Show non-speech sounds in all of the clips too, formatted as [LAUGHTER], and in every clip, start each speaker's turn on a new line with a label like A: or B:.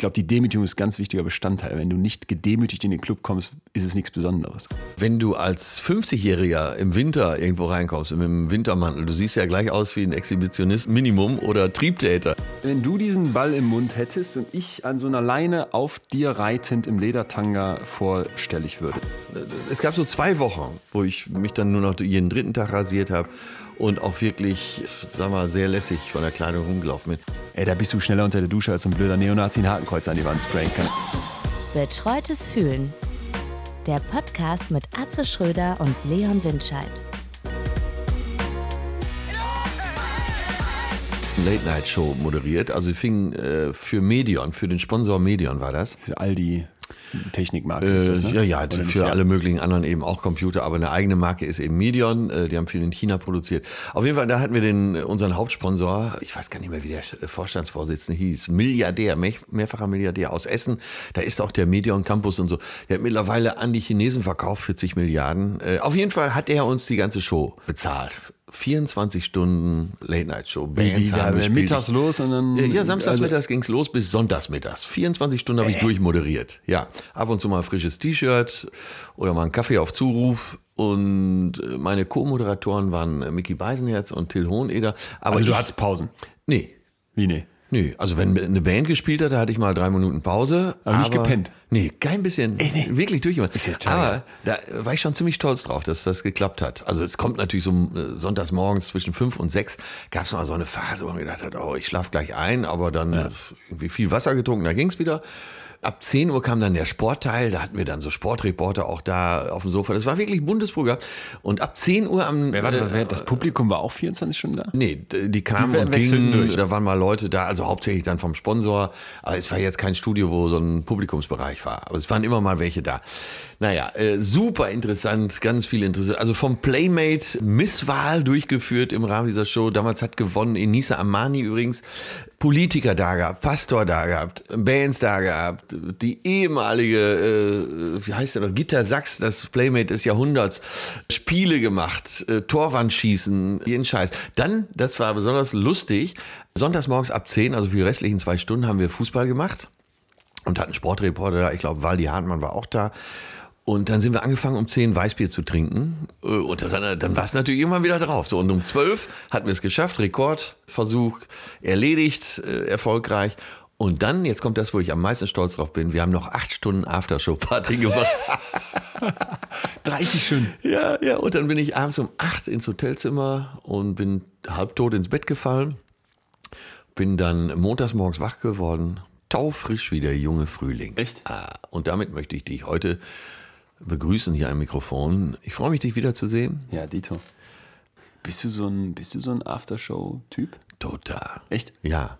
A: glaube, die Demütigung ist ein ganz wichtiger Bestandteil. Wenn du nicht gedemütigt in den Club kommst, ist es nichts Besonderes.
B: Wenn du als 50-Jähriger im Winter irgendwo reinkommst, mit einem Wintermantel, du siehst ja gleich aus wie ein Exhibitionist Minimum oder Triebtäter.
A: Wenn du diesen Ball im Mund hättest und ich an so einer Leine auf dir reitend im Ledertanga vorstellig würde.
B: Es gab so zwei Wochen, wo ich mich dann nur noch jeden dritten Tag rasiert habe und auch wirklich, sag mal, sehr lässig von der Kleidung rumgelaufen bin.
A: Ey, da bist du schneller unter der Dusche als ein blöder Neonazi ein Hakenkreuz an die Wand sprayen kann.
C: Betreutes Fühlen. Der Podcast mit Atze Schröder und Leon Windscheid.
B: Late-Night-Show moderiert. Also fing äh, für Medion, für den Sponsor Medion war das.
A: Für all die Technikmarke
B: äh,
A: ist das, ne?
B: Ja, ja,
A: Oder
B: für alle möglichen anderen eben auch Computer, aber eine eigene Marke ist eben Medion, äh, die haben viel in China produziert. Auf jeden Fall, da hatten wir den, äh, unseren Hauptsponsor, ich weiß gar nicht mehr, wie der äh, Vorstandsvorsitzende hieß, Milliardär, mehr, mehrfacher Milliardär aus Essen, da ist auch der Medion Campus und so. Der hat mittlerweile an die Chinesen verkauft, 40 Milliarden. Äh, auf jeden Fall hat er uns die ganze Show bezahlt. 24 Stunden Late-Night-Show. Bands haben gespielt.
A: mittags los und dann.
B: Äh, Ja, samstags
A: also-
B: mittags ging's los bis sonntags mittags. 24 Stunden habe ich durchmoderiert. Ja, ab und zu mal ein frisches T-Shirt oder mal einen Kaffee auf Zuruf. Und äh, meine Co-Moderatoren waren äh, Mickey Beisenherz und Till Hoheneder. Aber
A: Also du
B: ich,
A: hattest Pausen.
B: nee,
A: Wie nee?
B: Nee. Also wenn eine Band gespielt hat, da hatte ich mal drei Minuten Pause.
A: Aber nicht gepennt?
B: Nee, kein bisschen. Wirklich durchgemacht.
A: ja toll,
B: aber da war ich schon ziemlich stolz drauf, dass das geklappt hat. Also es kommt natürlich so äh, sonntags morgens zwischen fünf und sechs gab es mal so eine Phase, wo man gedacht hat, oh, ich schlaf gleich ein, aber dann äh, irgendwie viel Wasser getrunken, da ging's wieder. Ab 10 Uhr kam dann der Sportteil, da hatten wir dann so Sportreporter auch da auf dem Sofa. Das war wirklich ein buntes Programm. Und ab 10 Uhr am
A: Wer, warte,
B: äh,
A: was, wer, das Publikum war auch 24 Stunden da?
B: Nee, die kamen
A: Die
B: und gingen,
A: durch.
B: da waren mal Leute da, also hauptsächlich dann vom Sponsor, aber es war jetzt kein Studio, wo so ein Publikumsbereich war, aber es waren immer mal welche da. Naja, äh, super interessant, ganz viel interessant. Also vom Playmate Misswahl durchgeführt im Rahmen dieser Show. Damals hat gewonnen Enisa Amani übrigens. Politiker da gehabt, Pastor da gehabt, Bands da gehabt, die ehemalige, äh, wie heißt der noch, Gitter Sachs, das Playmate des Jahrhunderts, Spiele gemacht, äh, Torwandschießen, jeden Scheiß. Dann, das war besonders lustig, sonntags morgens ab 10, also für die restlichen zwei Stunden, haben wir Fußball gemacht und hatten Sportreporter da. Ich glaube, Waldi Hartmann war auch da. Und dann sind wir angefangen, um 10 Weißbier zu trinken. Äh, Und das, dann war es natürlich irgendwann wieder drauf. So, und um 12 hatten wir es geschafft. Rekordversuch erledigt, äh, erfolgreich. Und dann, jetzt kommt das, wo ich am meisten stolz drauf bin. Wir haben noch acht Stunden Aftershow-Party gemacht. [LAUGHS]
A: 30 Stunden.
B: ja, ja. Und dann bin ich abends um 8 ins Hotelzimmer und bin halbtot ins Bett gefallen. Bin dann montags morgens wach geworden. Taufrisch wie der junge Frühling.
A: Echt?
B: Ah, und damit möchte ich dich heute begrüßen hier am Mikrofon. Ich freue mich, dich wiederzusehen.
A: Ja, Dito. Bist du so ein, bist du so ein Aftershow-Typ?
B: Total.
A: Echt?
B: Ja,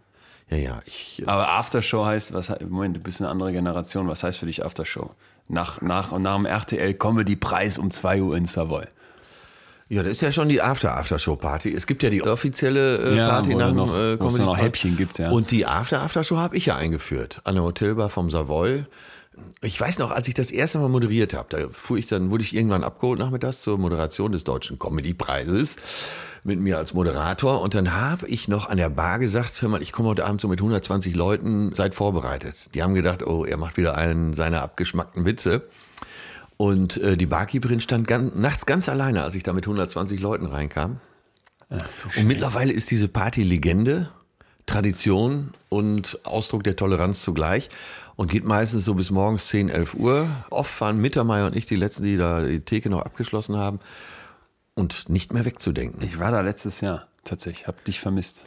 B: ja, ja. Ich,
A: Aber Aftershow heißt, was, Moment, du bist eine andere Generation. Was heißt für dich Aftershow? Nach, nach, nach dem RTL Comedy Preis um 2 Uhr in Savoy.
B: ja, das ist ja schon die After-After-Show-Party. Es gibt ja die offizielle äh,
A: Ja,
B: Party nach
A: dann
B: dem
A: noch-
B: äh,
A: wo es noch
B: Comedy-Preis.
A: Häppchen gibt, ja.
B: Und die After-After-Show habe ich ja eingeführt. An der Hotelbar vom Savoy. Ich weiß noch, als ich das erste Mal moderiert habe, da fuhr ich dann, wurde ich irgendwann abgeholt nachmittags zur Moderation des Deutschen Comedy-Preises mit mir als Moderator. Und dann habe ich noch an der Bar gesagt, hör mal, ich komme heute Abend so mit 120 Leuten, seid vorbereitet. Die haben gedacht, oh, er macht wieder einen seiner abgeschmackten Witze. Und äh, die Barkeeperin stand ganz, nachts ganz alleine, als ich da mit 120 Leuten reinkam. Und mittlerweile ist diese Party Legende, Tradition und Ausdruck der Toleranz zugleich und geht meistens so bis morgens 10, 11 Uhr. Oft waren Mittermeier und ich die Letzten, die da die Theke noch abgeschlossen haben und nicht mehr wegzudenken.
A: Ich war da letztes Jahr tatsächlich, hab dich vermisst.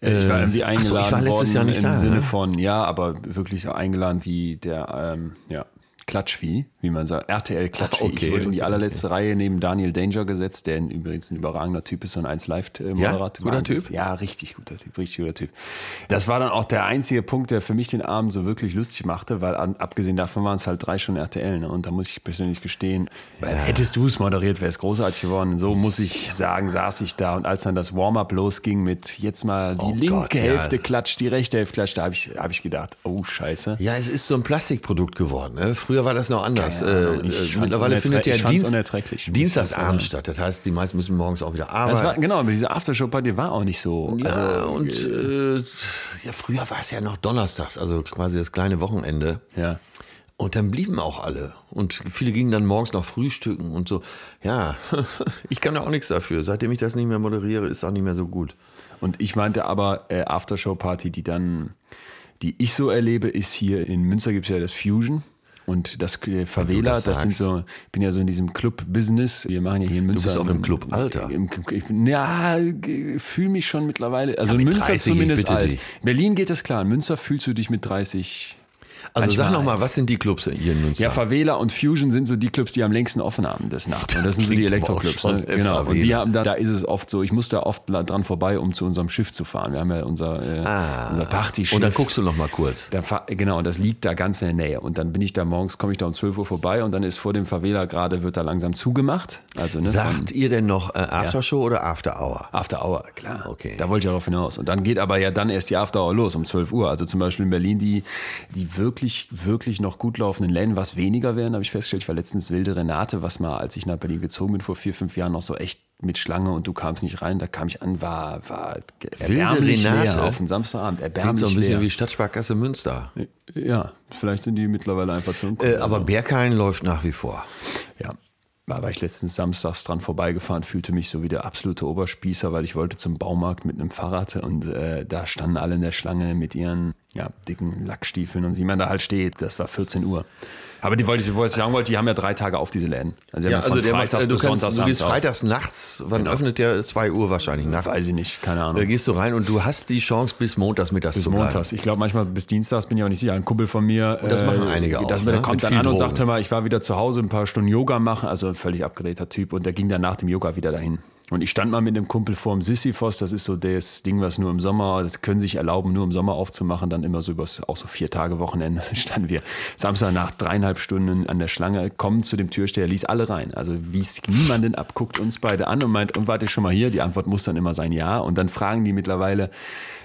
A: Äh, ich war irgendwie
B: so,
A: eingeladen
B: ich war letztes
A: worden
B: Jahr nicht
A: im
B: da,
A: Sinne
B: ne?
A: von, ja, aber wirklich so eingeladen wie der, ähm, ja, Klatschvieh, wie man sagt, RTL Klatschvieh.
B: Okay,
A: ich wurde in die
B: okay,
A: allerletzte Reihe neben Daniel Danger gesetzt, der übrigens ein überragender Typ ist, so ein 1 Live-Moderator.
B: Ja, guter Typ?
A: Ja, richtig guter Typ, richtig guter Typ. Das war dann auch der einzige Punkt, der für mich den Abend so wirklich lustig machte, weil an, abgesehen davon waren es halt drei Stunden RTL. Ne? Und da muss ich persönlich gestehen, weil hättest du es moderiert, wäre es großartig geworden. So muss ich sagen, saß ich da und als dann das Warm-up losging mit jetzt mal die
B: Oh
A: linke
B: Gott, ja.
A: Hälfte klatscht, die rechte Hälfte klatscht, da habe ich, hab ich gedacht, oh scheiße.
B: Ja, es ist so ein Plastikprodukt geworden. Ne? Früher früher war das noch anders.
A: Ahnung,
B: Äh, äh, mittlerweile findet ja Dienst. Dienstagsabend statt. Das heißt, die meisten müssen morgens auch wieder arbeiten.
A: War, genau, aber diese Aftershow-Party war auch nicht so.
B: Ja,
A: also,
B: und äh, ja, früher war es ja noch donnerstags, also quasi das kleine Wochenende.
A: ja.
B: Und dann blieben auch alle. Und viele gingen dann morgens noch frühstücken und so. Ja, [LAUGHS] ich kann da auch nichts dafür. Seitdem ich das nicht mehr moderiere, ist auch nicht mehr so gut.
A: Und ich meinte aber, äh, Aftershow-Party, die dann, die ich so erlebe, ist hier in Münster gibt es ja das Fusion. Und das äh, Favela,
B: das
A: das, sind so, ich bin ja so in diesem Club-Business. Wir machen ja hier in Münster.
B: bist auch im Club, Alter.
A: Im, ich bin, ja, fühle mich schon mittlerweile. Also
B: Ja,
A: in Münster
B: 30, ich
A: zumindest alt.
B: dich.
A: In Berlin geht das klar. In Münster fühlst du dich mit 30.
B: Also
A: manchmal
B: sag noch mal,
A: alt.
B: was sind die Clubs hier in Münster?
A: Ja, Favela und Fusion sind so die Clubs, die am längsten offen haben des Nachts. Und das sind so die Elektroclubs. Ne?
B: äh,
A: Genau. Und die haben da, da ist es oft so, ich muss da oft dran vorbei, um zu unserem Schiff zu fahren. Wir haben ja unser, äh, unser Partyschiff.
B: Ah. und dann guckst du noch mal kurz.
A: Da genau, und das liegt da ganz in der Nähe. Und dann bin ich da morgens, komme ich da um 12 Uhr vorbei und dann ist vor dem Favela gerade, wird da langsam zugemacht. Also, ne, von
B: Sagt ihr denn noch äh, Aftershow oder After Hour?
A: After Hour, klar.
B: Okay.
A: Da wollte ich ja darauf hinaus. Und dann geht aber ja dann erst die After Hour los um 12 Uhr. Also zum Beispiel in Berlin die, die wirklich, wirklich noch gut laufenden Läden, was weniger werden, habe ich festgestellt. Ich war letztens Wilde Renate, was mal, als ich nach Berlin gezogen bin vor vier, fünf Jahren, noch so echt mit Schlange und du kamst nicht rein. Da kam ich an, war, war erbärmlich
B: Renate?
A: leer auf dem Samstagabend.
B: Klingt
A: Erbärmlich
B: so ein bisschen
A: leer.
B: wie Stadtsparkasse Münster.
A: Ja, vielleicht sind die mittlerweile einfach zu
B: Äh, aber Berghain läuft nach wie vor.
A: Ja. Da war ich letztens samstags dran vorbeigefahren, fühlte mich so wie der absolute Oberspießer, weil ich wollte zum Baumarkt mit einem Fahrrad und äh, da standen alle in der Schlange mit ihren ja, dicken Lackstiefeln und wie man da halt steht. Das war 14 Uhr. Aber die wollte ich, wo ich sagen wollte, die haben ja drei Tage auf diese Läden. Also, haben von
B: der macht,
A: Freitags
B: äh, du,
A: bis
B: kannst,
A: Sonntags
B: du gehst
A: auf.
B: freitags nachts, wann öffnet der? 2 Uhr wahrscheinlich nachts.
A: Weiß ich nicht, keine
B: Da
A: Ahnung.
B: gehst du rein und du hast die Chance, bis montags mittags
A: Bis
B: zu bleiben.
A: montags. Ich glaube manchmal bis Dienstags bin ich auch nicht sicher. Ein Kumpel von mir.
B: Und das machen einige auch,
A: Das,
B: ne?
A: Der kommt
B: Mit
A: dann an und
B: Drogen.
A: sagt, hör mal, ich war wieder zu Hause ein paar Stunden Yoga machen. Also ein völlig abgedrehter Typ. Und der ging dann nach dem Yoga wieder dahin. Und ich stand mal mit einem Kumpel vorm Sisyphos. Das ist so das Ding, was nur im Sommer, das können sich erlauben, nur im Sommer aufzumachen. Dann immer so übers, auch so vier Tage Wochenende [LAUGHS] standen wir Samstag nach dreieinhalb Stunden an der Schlange, kommen zu dem Türsteher, ließ alle rein. Also wies niemanden ab, guckt uns beide an und meint, und warte schon mal hier? Die Antwort muss dann immer sein Ja. Und dann fragen die mittlerweile,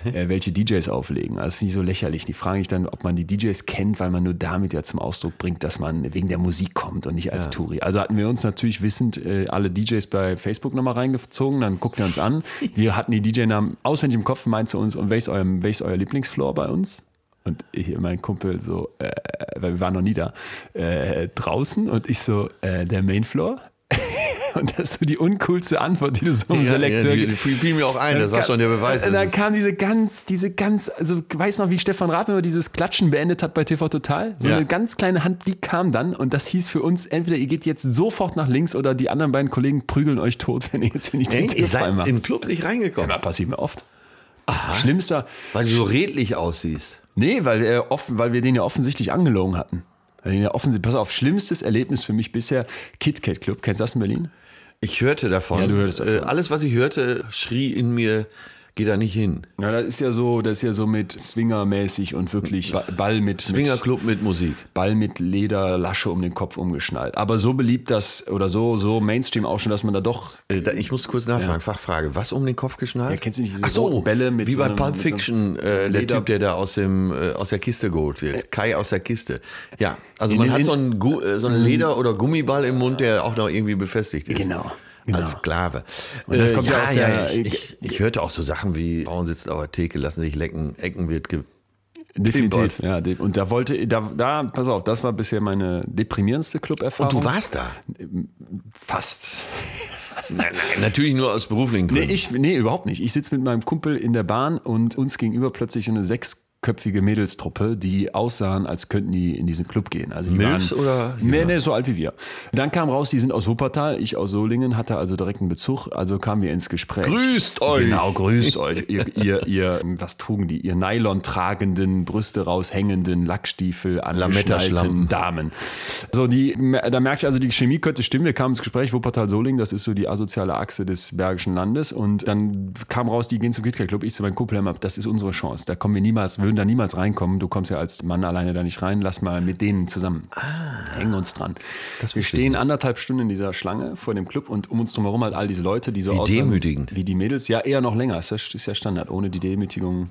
A: äh, welche DJs auflegen. Also das finde ich so lächerlich. Die fragen dich dann, ob man die DJs kennt, weil man nur damit ja zum Ausdruck bringt, dass man wegen der Musik kommt und nicht als Touri. Also hatten wir uns natürlich wissend äh, alle DJs bei Facebook nochmal reingezogen, dann guckt er uns an. Wir hatten die DJ-Namen auswendig im Kopf, meint zu uns, und welches euer, welches euer Lieblingsfloor bei uns? Und ich, mein Kumpel so, äh, weil wir waren noch nie da, äh, draußen und ich so, äh, der Mainfloor. [LAUGHS] Und das ist so die uncoolste Antwort, die du so im
B: Ja,
A: Selekteur
B: ja, die, fiel mir auch ein, das war schon der Beweis.
A: Und dann kam diese ganz, diese ganz, also weiß noch, wie Stefan Rath immer dieses Klatschen beendet hat bei TV Total. So
B: Ja.
A: eine ganz kleine Hand, die kam dann und das hieß für uns, entweder ihr geht jetzt sofort nach links oder die anderen beiden Kollegen prügeln euch tot, [LAUGHS] wenn ihr jetzt hier nicht den
B: Ey, ihr seid
A: macht.
B: im Club nicht reingekommen,
A: Ja, passiert mir oft. Schlimmster,
B: weil du so redlich aussiehst.
A: nee, weil, er offen, weil wir den ja offensichtlich angelogen hatten. Ja offensichtlich, pass auf, schlimmstes Erlebnis für mich bisher, KitKat Club. Kennst du das in Berlin?
B: Ich hörte davon.
A: Ja, du hörtest davon.
B: Äh, alles, was ich hörte, schrie in mir, geh da nicht hin.
A: Ja, das ist ja so, das ist ja so mit Swingermäßig und wirklich Ba- Ball mit, mit
B: Swingerclub mit Musik.
A: Ball mit Lederlasche um den Kopf umgeschnallt. Aber so beliebt das oder so, so Mainstream auch schon, dass man da doch.
B: Äh, da, ich muss kurz nachfragen, Fachfrage. Was um den Kopf geschnallt?
A: Ja, kennst du nicht diese
B: Ach so,
A: Bälle mit
B: wie
A: so
B: bei
A: einem-
B: Pulp
A: mit
B: Fiction,
A: so
B: äh, der Typ, der da aus, dem, äh, aus der Kiste geholt wird. Kai aus der Kiste. Ja, also
A: In
B: man
A: den-
B: hat
A: in-
B: so einen, äh, so einen Leder- oder Gummiball im Mund, der auch noch irgendwie befestigt ist.
A: Genau, genau.
B: Als Sklave.
A: Und das
B: Äh,
A: kommt ja aus der-
B: ich, ich, ich hörte auch so Sachen wie Frauen sitzen auf der Theke, lassen sich lecken, Ecken wird ge
A: Definitiv, ja. Und da wollte, da, da, pass auf, das war bisher meine deprimierendste Club-Erfahrung.
B: Und du warst da?
A: Fast.
B: Nein, nein, natürlich nur aus beruflichen
A: Nee,
B: Gründen.
A: ich, nee, überhaupt nicht. Ich sitze mit meinem Kumpel in der Bahn und uns gegenüber plötzlich eine sechsköpfige Mädelstruppe, die aussahen, als könnten die in diesen Club gehen. Also die
B: Milfs
A: waren,
B: oder
A: Nee,
B: jünger?
A: nee, so alt wie wir. Dann kam raus, die sind aus Wuppertal, ich aus Solingen, hatte also direkten Bezug, also kamen wir ins Gespräch.
B: Grüßt euch!
A: Genau, grüßt [LAUGHS] euch. Ihr, ihr, ihr, was trugen die? Ihr Nylon tragenden, Brüste raushängenden, Lackstiefel, angeschnallten Damen. So, die, da merkte ich also, die Chemie könnte stimmen. Wir kamen ins Gespräch, Wuppertal-Solingen, das ist so die asoziale Achse des Bergischen Landes. Und dann kam raus, die gehen zum KitKat Club. Ich zu meinem Kumpel, das ist unsere Chance. Da kommen wir niemals, würden da niemals reinkommen. Du kommst ja als Mann alleine da nicht rein. Lass mal mit denen zusammen. Hängen uns dran. wir
B: wusste ich
A: stehen anderthalb Stunden in dieser Schlange vor dem Club und um uns drumherum halt all diese Leute, die so
B: Wie
A: aussahen
B: demütigend.
A: Wie die Mädels. Ja, eher noch länger. Das ist ja Standard. Ohne die Demütigung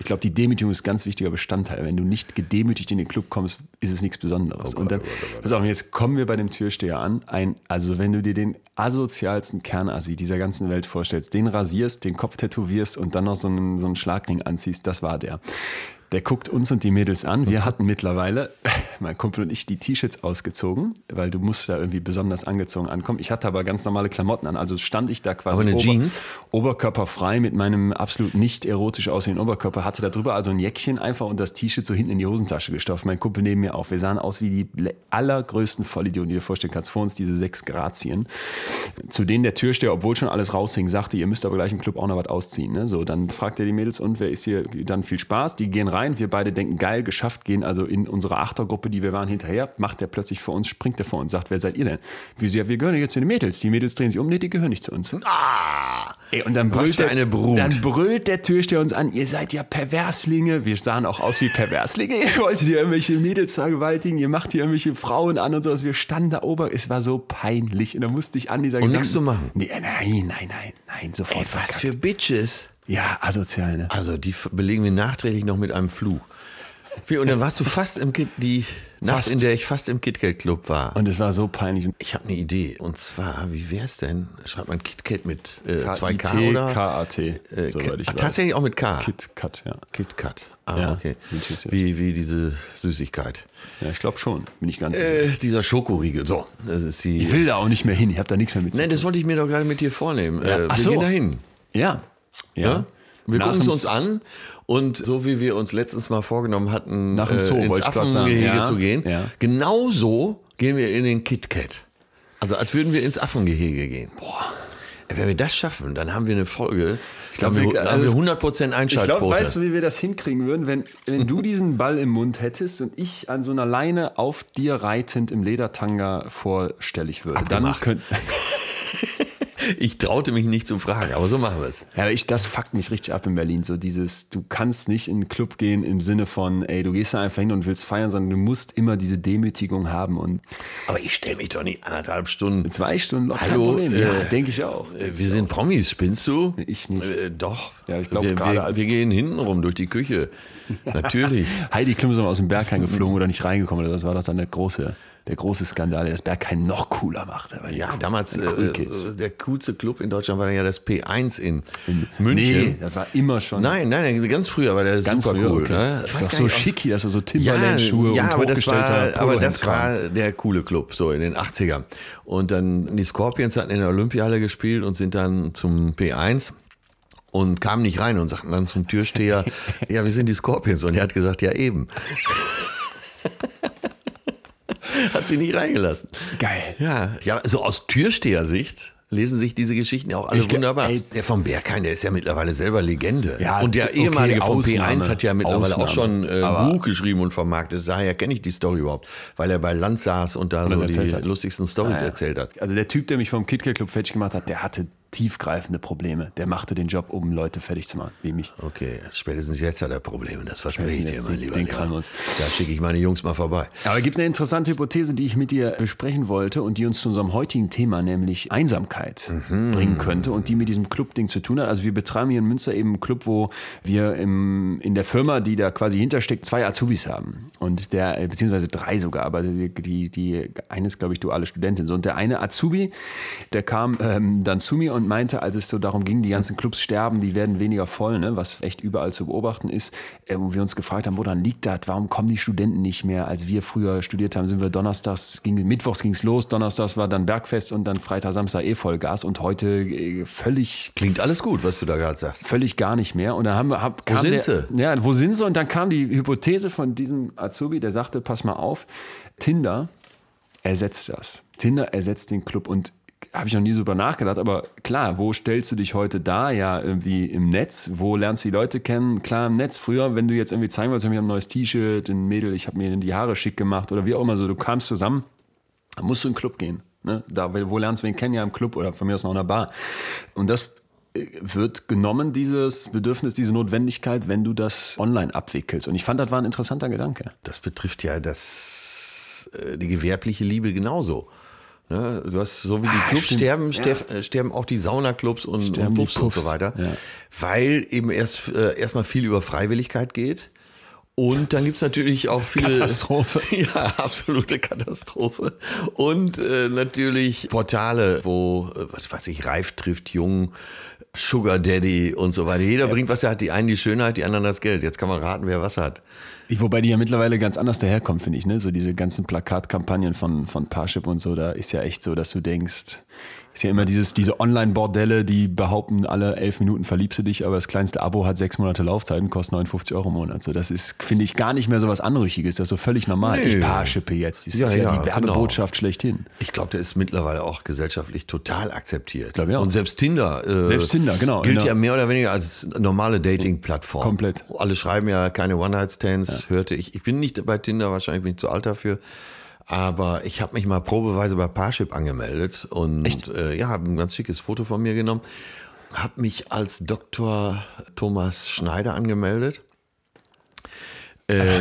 A: Ich glaube, die Demütigung ist ein ganz wichtiger Bestandteil. Wenn du nicht gedemütigt in den Club kommst, ist es nichts Besonderes.
B: Oh
A: und dann, pass auf, jetzt kommen wir bei dem Türsteher an. Ein, also wenn du dir den asozialsten Kernassi dieser ganzen Welt vorstellst, den rasierst, den Kopf tätowierst und dann noch so einen, so einen Schlagring anziehst, das war der. Der guckt uns und die Mädels an. Wir [LAUGHS] hatten mittlerweile, [LAUGHS] mein Kumpel und ich, die T-Shirts ausgezogen, weil du musst da irgendwie besonders angezogen ankommen. Ich hatte aber ganz normale Klamotten an. Also stand ich da quasi
B: Aber eine Jeans?
A: oberkörperfrei mit meinem absolut nicht erotisch aussehenden Oberkörper, hatte da drüber also ein Jäckchen einfach und das T-Shirt so hinten in die Hosentasche gestopft. Mein Kumpel neben mir auch. Wir sahen aus wie die le- allergrößten Vollidioten, die du dir vorstellen kannst. Vor uns diese sechs Grazien. Zu denen der Türsteher, obwohl schon alles raushing, sagte, ihr müsst aber gleich im Club auch noch was ausziehen. Ne? So, dann fragt er die Mädels und wer ist hier? Dann viel Spaß. Die gehen rein. Wir beide denken, geil, geschafft, gehen also in unsere Achtergruppe, die wir waren, hinterher. Macht er plötzlich vor uns, springt er vor uns, sagt, wer seid ihr denn? Wir so, ja, wir gehören jetzt zu den Mädels. Die Mädels drehen sich um, nee, die gehören nicht zu uns.
B: Ah!
A: Ey, und dann brüllt, der,
B: eine Brut.
A: dann brüllt der Türsteher uns an, ihr seid ja Perverslinge. Wir sahen auch aus wie Perverslinge. Ihr wolltet hier irgendwelche Mädels vergewaltigen, ihr macht hier irgendwelche Frauen an und sowas. Wir standen da oben, es war so peinlich. Und da musste ich an dieser
B: Und nichts zu machen?
A: Nee, nein, nein, nein, nein, sofort.
B: Ey, was für Bitches.
A: Ja, asozial, ne?
B: Also die belegen wir nachträglich noch mit einem Fluch. Wie, Und dann warst du fast im Kit, die Nacht,
A: Fast.
B: in der ich fast im KitKat Club war.
A: Und es war so peinlich.
B: ich habe eine Idee. Und zwar, wie wär's denn? Schreibt man KitKat mit äh, zwei K oder?
A: K-A-T,
B: Äh,
A: soweit
B: K-
A: ich
B: ah,
A: weiß.
B: tatsächlich auch mit K.
A: KitKat, ja.
B: KitKat. Ah,
A: Ja,
B: okay.
A: wie.
B: Wie, diese Süßigkeit.
A: Ja, ich glaube schon. Bin ich ganz sicher.
B: Äh, dieser Schokoriegel. So, das ist die.
A: Ich will da auch nicht mehr hin. Ich habe da nichts mehr mit zu
B: Nein, das wollte ich mir doch gerade mit dir vornehmen.
A: Ja.
B: Äh,
A: Ach
B: wir
A: so.
B: gehen dahin.
A: Ja. Ja.
B: Ja? Wir gucken es uns an und so wie wir uns letztens mal vorgenommen hatten,
A: Nach dem Zoo,
B: ins
A: wollte ich grad sagen.
B: Affengehege
A: Ja,
B: zu gehen,
A: ja.
B: genau so gehen wir in den KitKat. Also als würden wir ins Affengehege gehen. Boah. Wenn wir das schaffen, dann haben wir eine Folge. Ich
A: glaub,
B: glaube, wir,
A: wir-
B: haben wir
A: also-
B: 100%
A: Ich
B: Einschaltquote.
A: glaube, weißt du, wie wir das hinkriegen würden, wenn, wenn du [LAUGHS] diesen Ball im Mund hättest und ich an so einer Leine auf dir reitend im Ledertanga vorstellig würde. Dann
B: Abgemacht. [LAUGHS] ich traute mich nicht zu fragen, aber so machen wir es.
A: ja, ich, das fuckt mich richtig ab in Berlin. So dieses, du kannst nicht in einen Club gehen im Sinne von, ey, du gehst da einfach hin und willst feiern, sondern du musst immer diese Demütigung haben und
B: Aber ich stelle mich doch nicht anderthalb Stunden.
A: zwei Stunden locker kein
B: Hallo,
A: Problem. Ja,
B: äh,
A: denke ich auch.
B: Äh, Wir sind Promis, spinnst du?
A: Ich nicht.
B: Äh, doch.
A: Ja, ich glaub,
B: wir,
A: gerade
B: wir, wir gehen hinten rum durch die Küche. [LAUGHS] Natürlich.
A: Heidi Klum ist aus dem Berghain geflogen oder nicht reingekommen. Das war das dann der große, der große Skandal, der das Berghain noch cooler machte.
B: Ja,
A: cool-
B: damals äh,
A: Cool Kids.
B: äh, der coolste Club in Deutschland war ja das P1 in München.
A: Nee, das war immer schon.
B: Nein, nein, ganz früher war der
A: Ganz
B: super
A: früher,
B: cool.
A: okay.
B: Ne?
A: Das ist auch so
B: nicht, ob-
A: schick hier, das ist so Timberland-Schuhe
B: ja
A: und
B: aber das, war, aber das war der coole Club, so in den 80ern. Und dann die Scorpions hatten in der Olympiahalle gespielt und sind dann zum P1 und kamen nicht rein und sagten dann zum Türsteher, [LAUGHS] ja, wir sind die Scorpions. Und er hat gesagt, ja eben. [LAUGHS] hat sie nicht reingelassen.
A: Geil.
B: Ja, ja, so aus Türstehersicht lesen sich diese Geschichten ja auch alle
A: ge-
B: wunderbar.
A: ey.
B: der vom Berghain, der ist ja mittlerweile selber Legende.
A: Ja,
B: und der
A: okay,
B: ehemalige vom
A: Ausnahme.
B: P1 hat ja mittlerweile auch schon
A: Ausnahme.
B: äh, ein Buch geschrieben und vermarktet. Daher kenne ich die Story überhaupt, weil er bei Land saß und da
A: das
B: so die
A: hat.
B: lustigsten Stories
A: Ja, ja.
B: erzählt hat.
A: Also der Typ, der mich vom KitKat Club fertig gemacht hat, der hatte tiefgreifende Probleme. Der machte den Job, um Leute fertig zu machen, wie mich.
B: Okay, spätestens jetzt hat er Probleme, das verspreche ich dir, mein lieber.
A: den krallen wir uns.
B: Da schicke ich meine Jungs mal vorbei.
A: Aber es gibt eine interessante Hypothese, die ich mit dir besprechen wollte und die uns zu unserem heutigen Thema, nämlich Einsamkeit, bringen könnte und die mit diesem Club-Ding zu tun hat. Also wir betreiben hier in Münster eben einen Club, wo wir im, in der Firma, die da quasi hintersteckt, zwei Azubis haben. Und der, äh, beziehungsweise drei sogar, aber die, die, die eine ist, glaube ich, duale Studentin. So, und der eine Azubi, der kam ähm, dann zu mir und meinte, als es so darum ging, die ganzen Clubs sterben, die werden weniger voll, ne, was echt überall zu beobachten ist, äh, wo wir uns gefragt haben, woran liegt das? Warum kommen die Studenten nicht mehr? Als wir früher studiert haben, sind wir donnerstags, ging, mittwochs ging es los, donnerstags war dann Bergfest und dann Freitag, Samstag eh Vollgas und heute äh, völlig
B: Klingt alles gut, was du da gerade sagst.
A: völlig gar nicht mehr. Und dann haben wir, hab, kam
B: sind
A: der,
B: sie?
A: Ja, wo sind sie? Und dann kam die Hypothese von diesem Azubi, der sagte, pass mal auf, Tinder ersetzt das. Tinder ersetzt den Club und habe ich noch nie so drüber nachgedacht, aber klar, wo stellst du dich heute da? Ja, irgendwie im Netz. Wo lernst du die Leute kennen? Klar, im Netz. Früher, wenn du jetzt irgendwie zeigen wolltest, ich habe ein neues T-Shirt, ein Mädel, ich habe mir die Haare schick gemacht oder wie auch immer so, du kamst zusammen, dann musst du in den Club gehen. Ne? Da, wo lernst du wen kennen? Ja, im Club oder von mir aus noch in einer Bar. Und das äh, wird genommen, dieses Bedürfnis, diese Notwendigkeit, wenn du das online abwickelst. Und ich fand, das war ein interessanter Gedanke.
B: Das betrifft ja das, äh, die gewerbliche Liebe genauso. Ne? Du hast so wie die Clubs
A: stimmt.
B: sterben, sterb, äh, sterben auch die Saunaclubs und,
A: Sterben
B: und Puffs und so weiter.
A: ja.
B: Weil eben erst äh, erstmal viel über Freiwilligkeit geht. Und dann gibt es natürlich auch viele.
A: Katastrophe. [LAUGHS]
B: Ja, absolute Katastrophe. Und äh, natürlich Portale, wo, äh, was weiß ich, Reif trifft Jung, Sugar Daddy und so weiter. Jeder bringt, was er hat. Die einen die Schönheit, die anderen das Geld. Jetzt kann man raten, wer was hat.
A: Wobei die ja mittlerweile ganz anders daherkommen, finde ich. Ne? So diese ganzen Plakatkampagnen von, von Parship und so, da ist ja echt so, dass du denkst, ist ja immer dieses, diese Online-Bordelle, die behaupten, alle elf Minuten verliebst du dich, aber das kleinste Abo hat sechs Monate Laufzeit und kostet 59 Euro im Monat. So, das ist, finde ich, gar nicht mehr so was Anrüchiges. Das ist so völlig normal.
B: Nee.
A: Ich Parshippe jetzt. Das
B: Ja,
A: ist ja,
B: ja,
A: die Werbebotschaft schlechthin.
B: Ich glaube, der ist mittlerweile auch gesellschaftlich total akzeptiert.
A: Glaub.
B: Und selbst Tinder, äh,
A: Selbst Tinder, genau.
B: gilt
A: der-
B: ja mehr oder weniger als normale Dating-Plattform.
A: Komplett.
B: Alle schreiben ja keine One-Night-Stands, hörte ich. Ich bin nicht bei Tinder, wahrscheinlich bin ich zu alt dafür. Aber ich habe mich mal probeweise bei Parship angemeldet und äh, ja, habe ein ganz schickes Foto von mir genommen. Habe mich als Dr. Thomas Schneider angemeldet.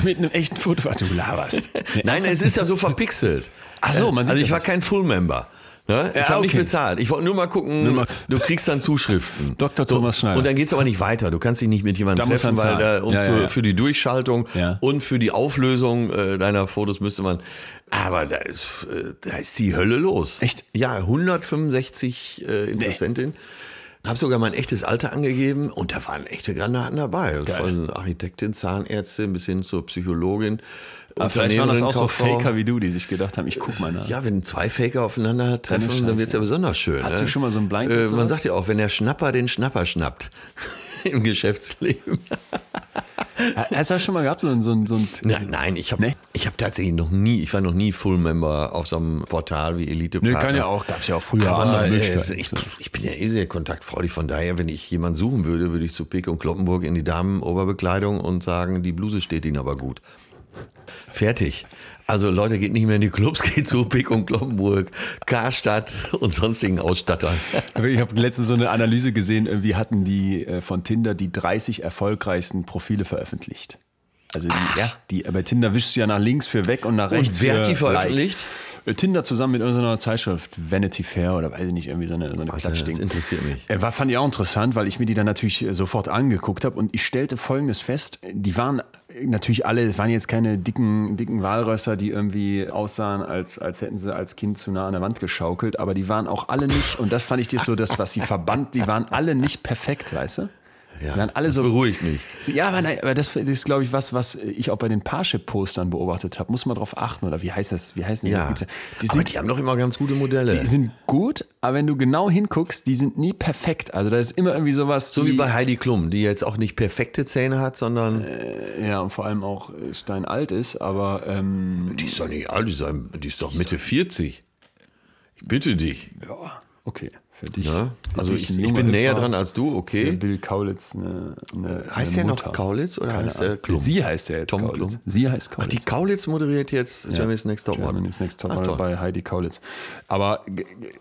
A: Mit einem echten Foto. Warte, du laberst. [LAUGHS]
B: Nein, es ist ja so verpixelt.
A: Ach so, man sieht
B: Also ich war kein Full-Member. Ne? Ich
A: Ja,
B: habe nicht
A: okay.
B: bezahlt. Ich wollte nur mal gucken,
A: mal-
B: du kriegst dann Zuschriften. [LAUGHS]
A: Dr. Thomas Schneider.
B: Und dann geht's aber nicht weiter. Du kannst dich nicht mit jemandem
A: Da
B: treffen, weil da, und
A: Ja,
B: zu,
A: ja,
B: für die Durchschaltung und für die Auflösung äh, deiner Fotos müsste man. Aber da ist, äh, da ist die Hölle los.
A: Echt?
B: Ja, 165 äh, Interessentinnen. Habe sogar mein echtes Alter angegeben und da waren echte Granaten dabei. Also. Von Architektin, Zahnärztin bis hin zur Psychologin.
A: Aber vielleicht waren das auch so. Faker wie du, die sich gedacht haben, ich guck mal nach.
B: Ja, wenn zwei Faker aufeinander treffen, dann wird's ja besonders schön.
A: Hattest
B: ne?
A: du schon mal so ein Blind
B: äh, Man sagt ja auch, wenn der Schnapper den Schnapper schnappt [LAUGHS] im Geschäftsleben.
A: Hast du das schon mal gehabt, so ein, so ein, so ein
B: Nein, nein, ich habe
A: Nee?
B: ich hab tatsächlich noch nie, ich war noch nie Full-Member auf so einem Portal wie Elite
A: Nö, kann ja auch, gab's ja auch früher
B: Aber äh, ich, ich bin ja eh sehr kontaktfreudig, von daher, wenn ich jemanden suchen würde, würde ich zu Pick und Kloppenburg in die Damenoberbekleidung und sagen, die Bluse steht Ihnen aber gut. Fertig. Also Leute, geht nicht mehr in die Clubs, [LAUGHS] geht zu Pick und Kloppenburg, Karstadt und sonstigen Ausstattern.
A: Ich habe letztens so eine Analyse gesehen, irgendwie hatten die äh, von Tinder die 30 erfolgreichsten Profile veröffentlicht. Also die, ja, die, bei Tinder wischst du ja nach links für weg und nach rechts
B: wer
A: für
B: hat die veröffentlicht?
A: Like. Äh, Tinder zusammen mit irgendeiner Zeitschrift, Vanity Fair oder weiß ich nicht, irgendwie so eine, so eine
B: das
A: Klatschding.
B: interessiert mich.
A: Äh, War, fand ich auch interessant, weil ich mir die dann natürlich äh, sofort angeguckt habe und ich stellte folgendes fest, die waren natürlich alle, es waren jetzt keine dicken, dicken Walrösser, die irgendwie aussahen, als, als hätten sie als Kind zu nah an der Wand geschaukelt, aber die waren auch alle nicht, und das fand ich dir so das, was sie verband, die waren alle nicht perfekt, weißt du?
B: Ja,
A: waren alle
B: das
A: so
B: beruhigt mich.
A: so, Ja, aber, nein, aber das ist, glaube ich, was, was ich auch bei den Parship-Postern beobachtet habe. Muss man drauf achten, oder wie heißt das? Wie heißen die?
B: Ja,
A: Die
B: aber
A: sind,
B: die haben doch immer ganz gute Modelle.
A: die sind gut, aber wenn du genau hinguckst, die sind nie perfekt. Also da ist immer irgendwie sowas.
B: so wie
A: die-
B: bei Heidi Klum, die jetzt auch nicht perfekte Zähne hat, sondern
A: Ja, und vor allem auch äh, steinalt ist, aber ähm,
B: die ist doch nicht alt, die ist, ein- die ist doch Mitte 40. Ich bitte dich.
A: ja, okay. Für dich. Für
B: Also ich, ich bin näher dran als du,
A: Für
B: okay.
A: Bill Kaulitz eine, eine
B: Heißt
A: eine
B: der
A: Mutter.
B: noch Kaulitz oder
A: Keine
B: heißt der
A: Ahnung.
B: Klum?
A: Sie heißt ja jetzt
B: Tom
A: Kaulitz.
B: Klum?
A: Sie heißt
B: Ach,
A: Kaulitz.
B: die Kaulitz moderiert jetzt Germany's Next Top Model.
A: Germany's Next Top
B: Ah,
A: Model bei Heidi Kaulitz. Aber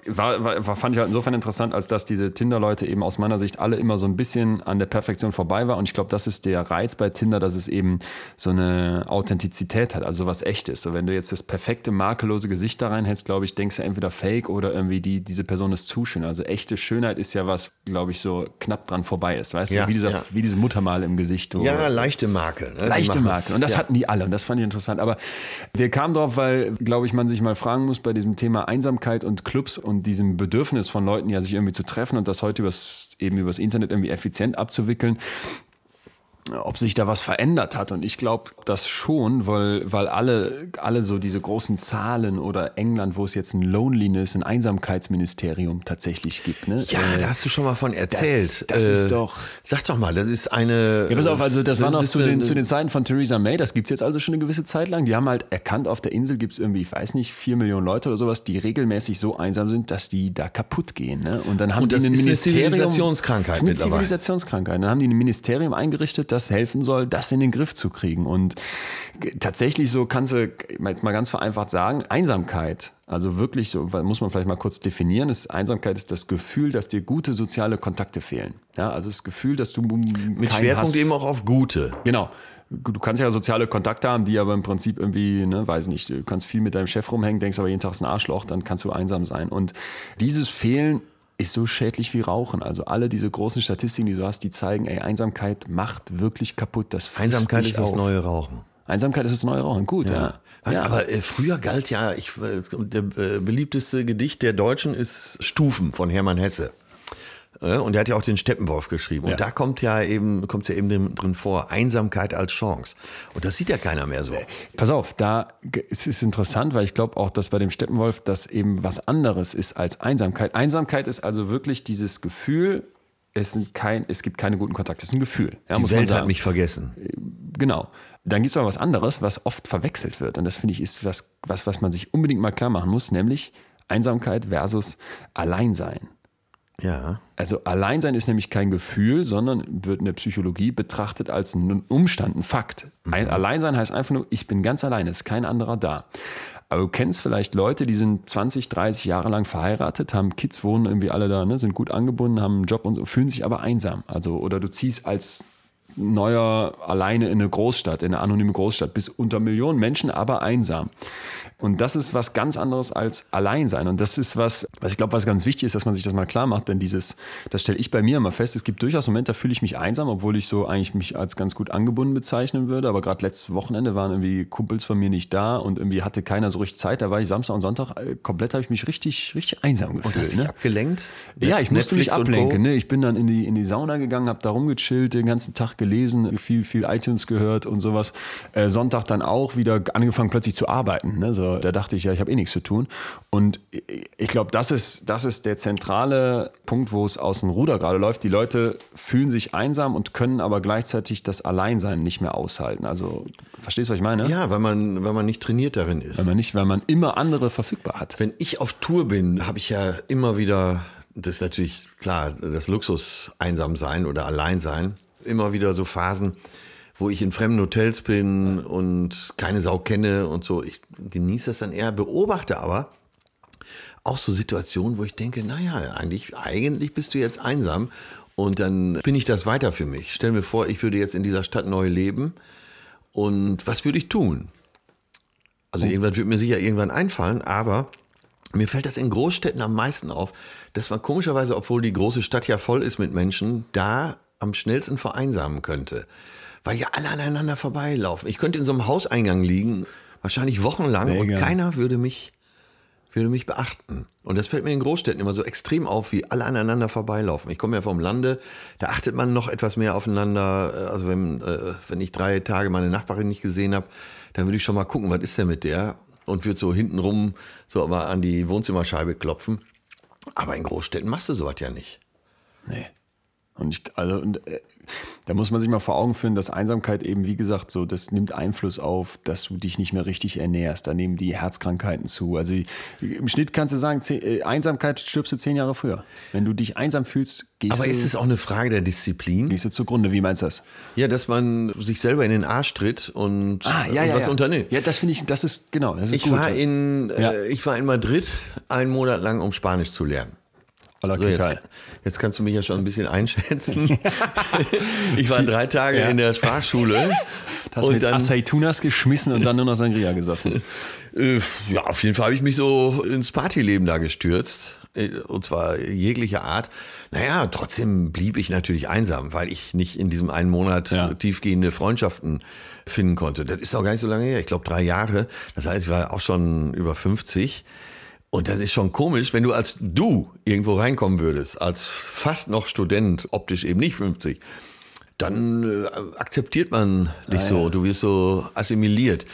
A: war, war, war, fand ich halt insofern interessant, als dass diese Tinder-Leute eben aus meiner Sicht alle immer so ein bisschen an der Perfektion vorbei war. Und ich glaube, das ist der Reiz bei Tinder, dass es eben so eine Authentizität hat, also was echtes. So, wenn du jetzt das perfekte, makellose Gesicht da reinhältst, glaube ich, denkst du entweder fake oder irgendwie die, diese Person ist zu schön. Also echte Schönheit ist ja was, glaube ich, so knapp dran vorbei ist. Weißt
B: Ja,
A: du, wie, dieser,
B: ja.
A: wie dieses Muttermal im Gesicht. wo-
B: Ja, leichte Marke. Ne?
A: Leichte
B: das.
A: Und das
B: ja.
A: hatten die alle. Und das fand ich interessant. Aber wir kamen drauf, weil, glaube ich, man sich mal fragen muss bei diesem Thema Einsamkeit und Clubs und diesem Bedürfnis von Leuten, ja, sich irgendwie zu treffen und das heute übers, eben übers Internet irgendwie effizient abzuwickeln ob sich da was verändert hat. Und ich glaube das schon, weil, weil alle, alle so diese großen Zahlen oder England, wo es jetzt ein Loneliness, ein Einsamkeitsministerium tatsächlich gibt. Ne?
B: Ja,
A: Äh,
B: da hast du schon mal von erzählt.
A: das ist doch-
B: Sag doch mal, das ist eine.
A: Ja, pass auf, also das, war noch zu den, zu den Zeiten von Theresa May, das gibt's jetzt also schon eine gewisse Zeit lang. Die haben halt erkannt, auf der Insel gibt's irgendwie, ich weiß nicht, vier Millionen Leute oder sowas, die regelmäßig so einsam sind, dass die da kaputt gehen. Ne? Und dann haben
B: Und
A: die
B: das
A: ein
B: ist eine
A: Ministerium.
B: Zivilisationskrankheit
A: Das ist eine. Zivilisationskrankheit. Dann haben die ein Ministerium eingerichtet, das helfen soll, das in den Griff zu kriegen. Und tatsächlich so kannst du jetzt mal ganz vereinfacht sagen, Einsamkeit, also wirklich so, muss man vielleicht mal kurz definieren, ist, Einsamkeit ist das Gefühl, dass dir gute soziale Kontakte fehlen. Ja, also das Gefühl, dass du
B: Mit Schwerpunkt eben auch auf gute.
A: Genau. du kannst ja soziale Kontakte haben, die aber im Prinzip irgendwie, ne, weiß nicht, du kannst viel mit deinem Chef rumhängen, denkst aber jeden Tag ist ein Arschloch, dann kannst du einsam sein. Und dieses Fehlen ist so schädlich wie Rauchen. Also alle diese großen Statistiken, die du hast, die zeigen, ey, Einsamkeit macht wirklich kaputt. Das
B: Einsamkeit ist das neue Rauchen.
A: Einsamkeit ist das neue Rauchen, gut, ja.
B: ja. ja. Aber äh, früher galt ja, ich, äh, der äh, beliebteste Gedicht der Deutschen ist Stufen von Hermann Hesse. Und er hat ja auch den Steppenwolf geschrieben. Und ja. da kommt ja eben, kommt ja eben drin vor, Einsamkeit als Chance. Und das sieht ja keiner mehr so.
A: Pass auf, da es ist interessant, weil ich glaube auch, dass bei dem Steppenwolf das eben was anderes ist als Einsamkeit. Einsamkeit ist also wirklich dieses Gefühl, es, sind kein, es gibt keine guten Kontakte. Es ist ein Gefühl.
B: Ja, Die Welt hat mich vergessen.
A: Genau. Dann gibt es aber was anderes, was oft verwechselt wird. Und das finde ich ist was, was, was man sich unbedingt mal klar machen muss, nämlich Einsamkeit versus Alleinsein.
B: Ja.
A: Also Alleinsein ist nämlich kein Gefühl, sondern wird in der Psychologie betrachtet als ein Umstand, ein Fakt. Ein mhm. Alleinsein heißt einfach nur, ich bin ganz alleine, ist kein anderer da. Aber du kennst vielleicht Leute, die sind 20, 30 Jahre lang verheiratet, haben Kids, wohnen irgendwie alle da, ne, sind gut angebunden, haben einen Job und so, fühlen sich aber einsam. Also, oder du ziehst als neuer alleine in eine Großstadt, in eine anonyme Großstadt, bis unter Millionen Menschen, aber einsam. Und das ist was ganz anderes als Alleinsein. Und das ist was, was ich glaube, was ganz wichtig ist, dass man sich das mal klar macht. Denn dieses, das stelle ich bei mir immer fest, es gibt durchaus Momente, da fühle ich mich einsam, obwohl ich so eigentlich mich als ganz gut angebunden bezeichnen würde. Aber gerade letztes Wochenende waren irgendwie Kumpels von mir nicht da und irgendwie hatte keiner so richtig Zeit. Da war ich Samstag und Sonntag, äh, komplett habe ich mich richtig, richtig einsam gefühlt. Und
B: hast dich
A: ne?
B: abgelenkt?
A: Ja, ich musste mich ablenken. Ne? Ich bin dann in die, in die Sauna gegangen, habe da rumgechillt, den ganzen Tag gelesen, viel, viel iTunes gehört und sowas. Äh, Sonntag dann auch wieder angefangen plötzlich zu arbeiten. Ne? So, da dachte ich, ja, ich habe habe eh nichts zu tun. Und ich glaube, das ist, das ist der zentrale Punkt, wo es aus dem Ruder gerade läuft. Die Leute fühlen sich einsam und können aber gleichzeitig das Alleinsein nicht mehr aushalten. Also, verstehst du, was ich meine?
B: Ja, weil man, weil man nicht trainiert darin ist.
A: Weil man nicht, weil man immer andere verfügbar hat.
B: Wenn ich auf Tour bin, habe ich ja immer wieder, das ist natürlich klar, das Luxus einsam sein oder allein sein. Immer wieder so Phasen, wo ich in fremden Hotels bin und keine Sau kenne und so. Ich genieße das dann eher, beobachte aber auch so Situationen, wo ich denke, naja, eigentlich, eigentlich bist du jetzt einsam und dann bin ich das weiter für mich. Stell mir vor, ich würde jetzt in dieser Stadt neu leben und was würde ich tun? Also oh. irgendwann wird mir sicher irgendwann einfallen, aber mir fällt das in Großstädten am meisten auf, dass man komischerweise, obwohl die große Stadt ja voll ist mit Menschen, da am schnellsten vereinsamen könnte weil ja alle aneinander vorbeilaufen. Ich könnte in so einem Hauseingang liegen, wahrscheinlich wochenlang, Mega. und keiner würde mich, würde mich beachten. Und das fällt mir in Großstädten immer so extrem auf, wie alle aneinander vorbeilaufen. Ich komme ja vom Lande, da achtet man noch etwas mehr aufeinander. Äh, also wenn, äh, wenn ich drei Tage meine Nachbarin nicht gesehen habe, dann würde ich schon mal gucken, was ist denn mit der? Und würde so hintenrum so mal an die Wohnzimmerscheibe klopfen. Aber in Großstädten machst du sowas ja nicht.
A: Nee. Und ich, also, und, äh, da muss man sich mal vor Augen führen, dass Einsamkeit eben, wie gesagt, so, das nimmt Einfluss auf, dass du dich nicht mehr richtig ernährst. Da nehmen die Herzkrankheiten zu. Also im Schnitt kannst du sagen, zehn, äh, Einsamkeit stirbst du zehn Jahre früher. Wenn du dich einsam fühlst,
B: gehst Aber du. Aber ist es auch eine Frage der Disziplin?
A: Gehst du zugrunde, wie meinst du das?
B: Ja, dass man sich selber in den Arsch tritt und,
A: ah, ja, und
B: was
A: ja.
B: unternimmt.
A: Ja, das finde ich, das ist, genau. Das ist
B: ich, war in, äh, ich war in Madrid einen Monat lang, um Spanisch zu lernen. So, jetzt, jetzt, kannst du mich ja schon ein bisschen einschätzen. [LAUGHS] ich war drei Tage ja. in der Sprachschule. [LAUGHS]
A: Hast und mit dann, Aceitunas geschmissen und dann nur noch Sangria gesoffen. [LAUGHS]
B: Äh, ja, auf jeden Fall habe ich mich so ins Partyleben da gestürzt. Äh, und zwar jeglicher Art. Naja, trotzdem blieb ich natürlich einsam, weil ich nicht in diesem einen Monat ja. tiefgehende Freundschaften finden konnte. Das ist auch gar nicht so lange her. Ich glaube drei Jahre. Das heißt, ich war auch schon über 50. Und das ist schon komisch, wenn du als du irgendwo reinkommen würdest, als fast noch Student, optisch eben nicht 50, dann äh, akzeptiert man dich ah, so, ja. du wirst so assimiliert.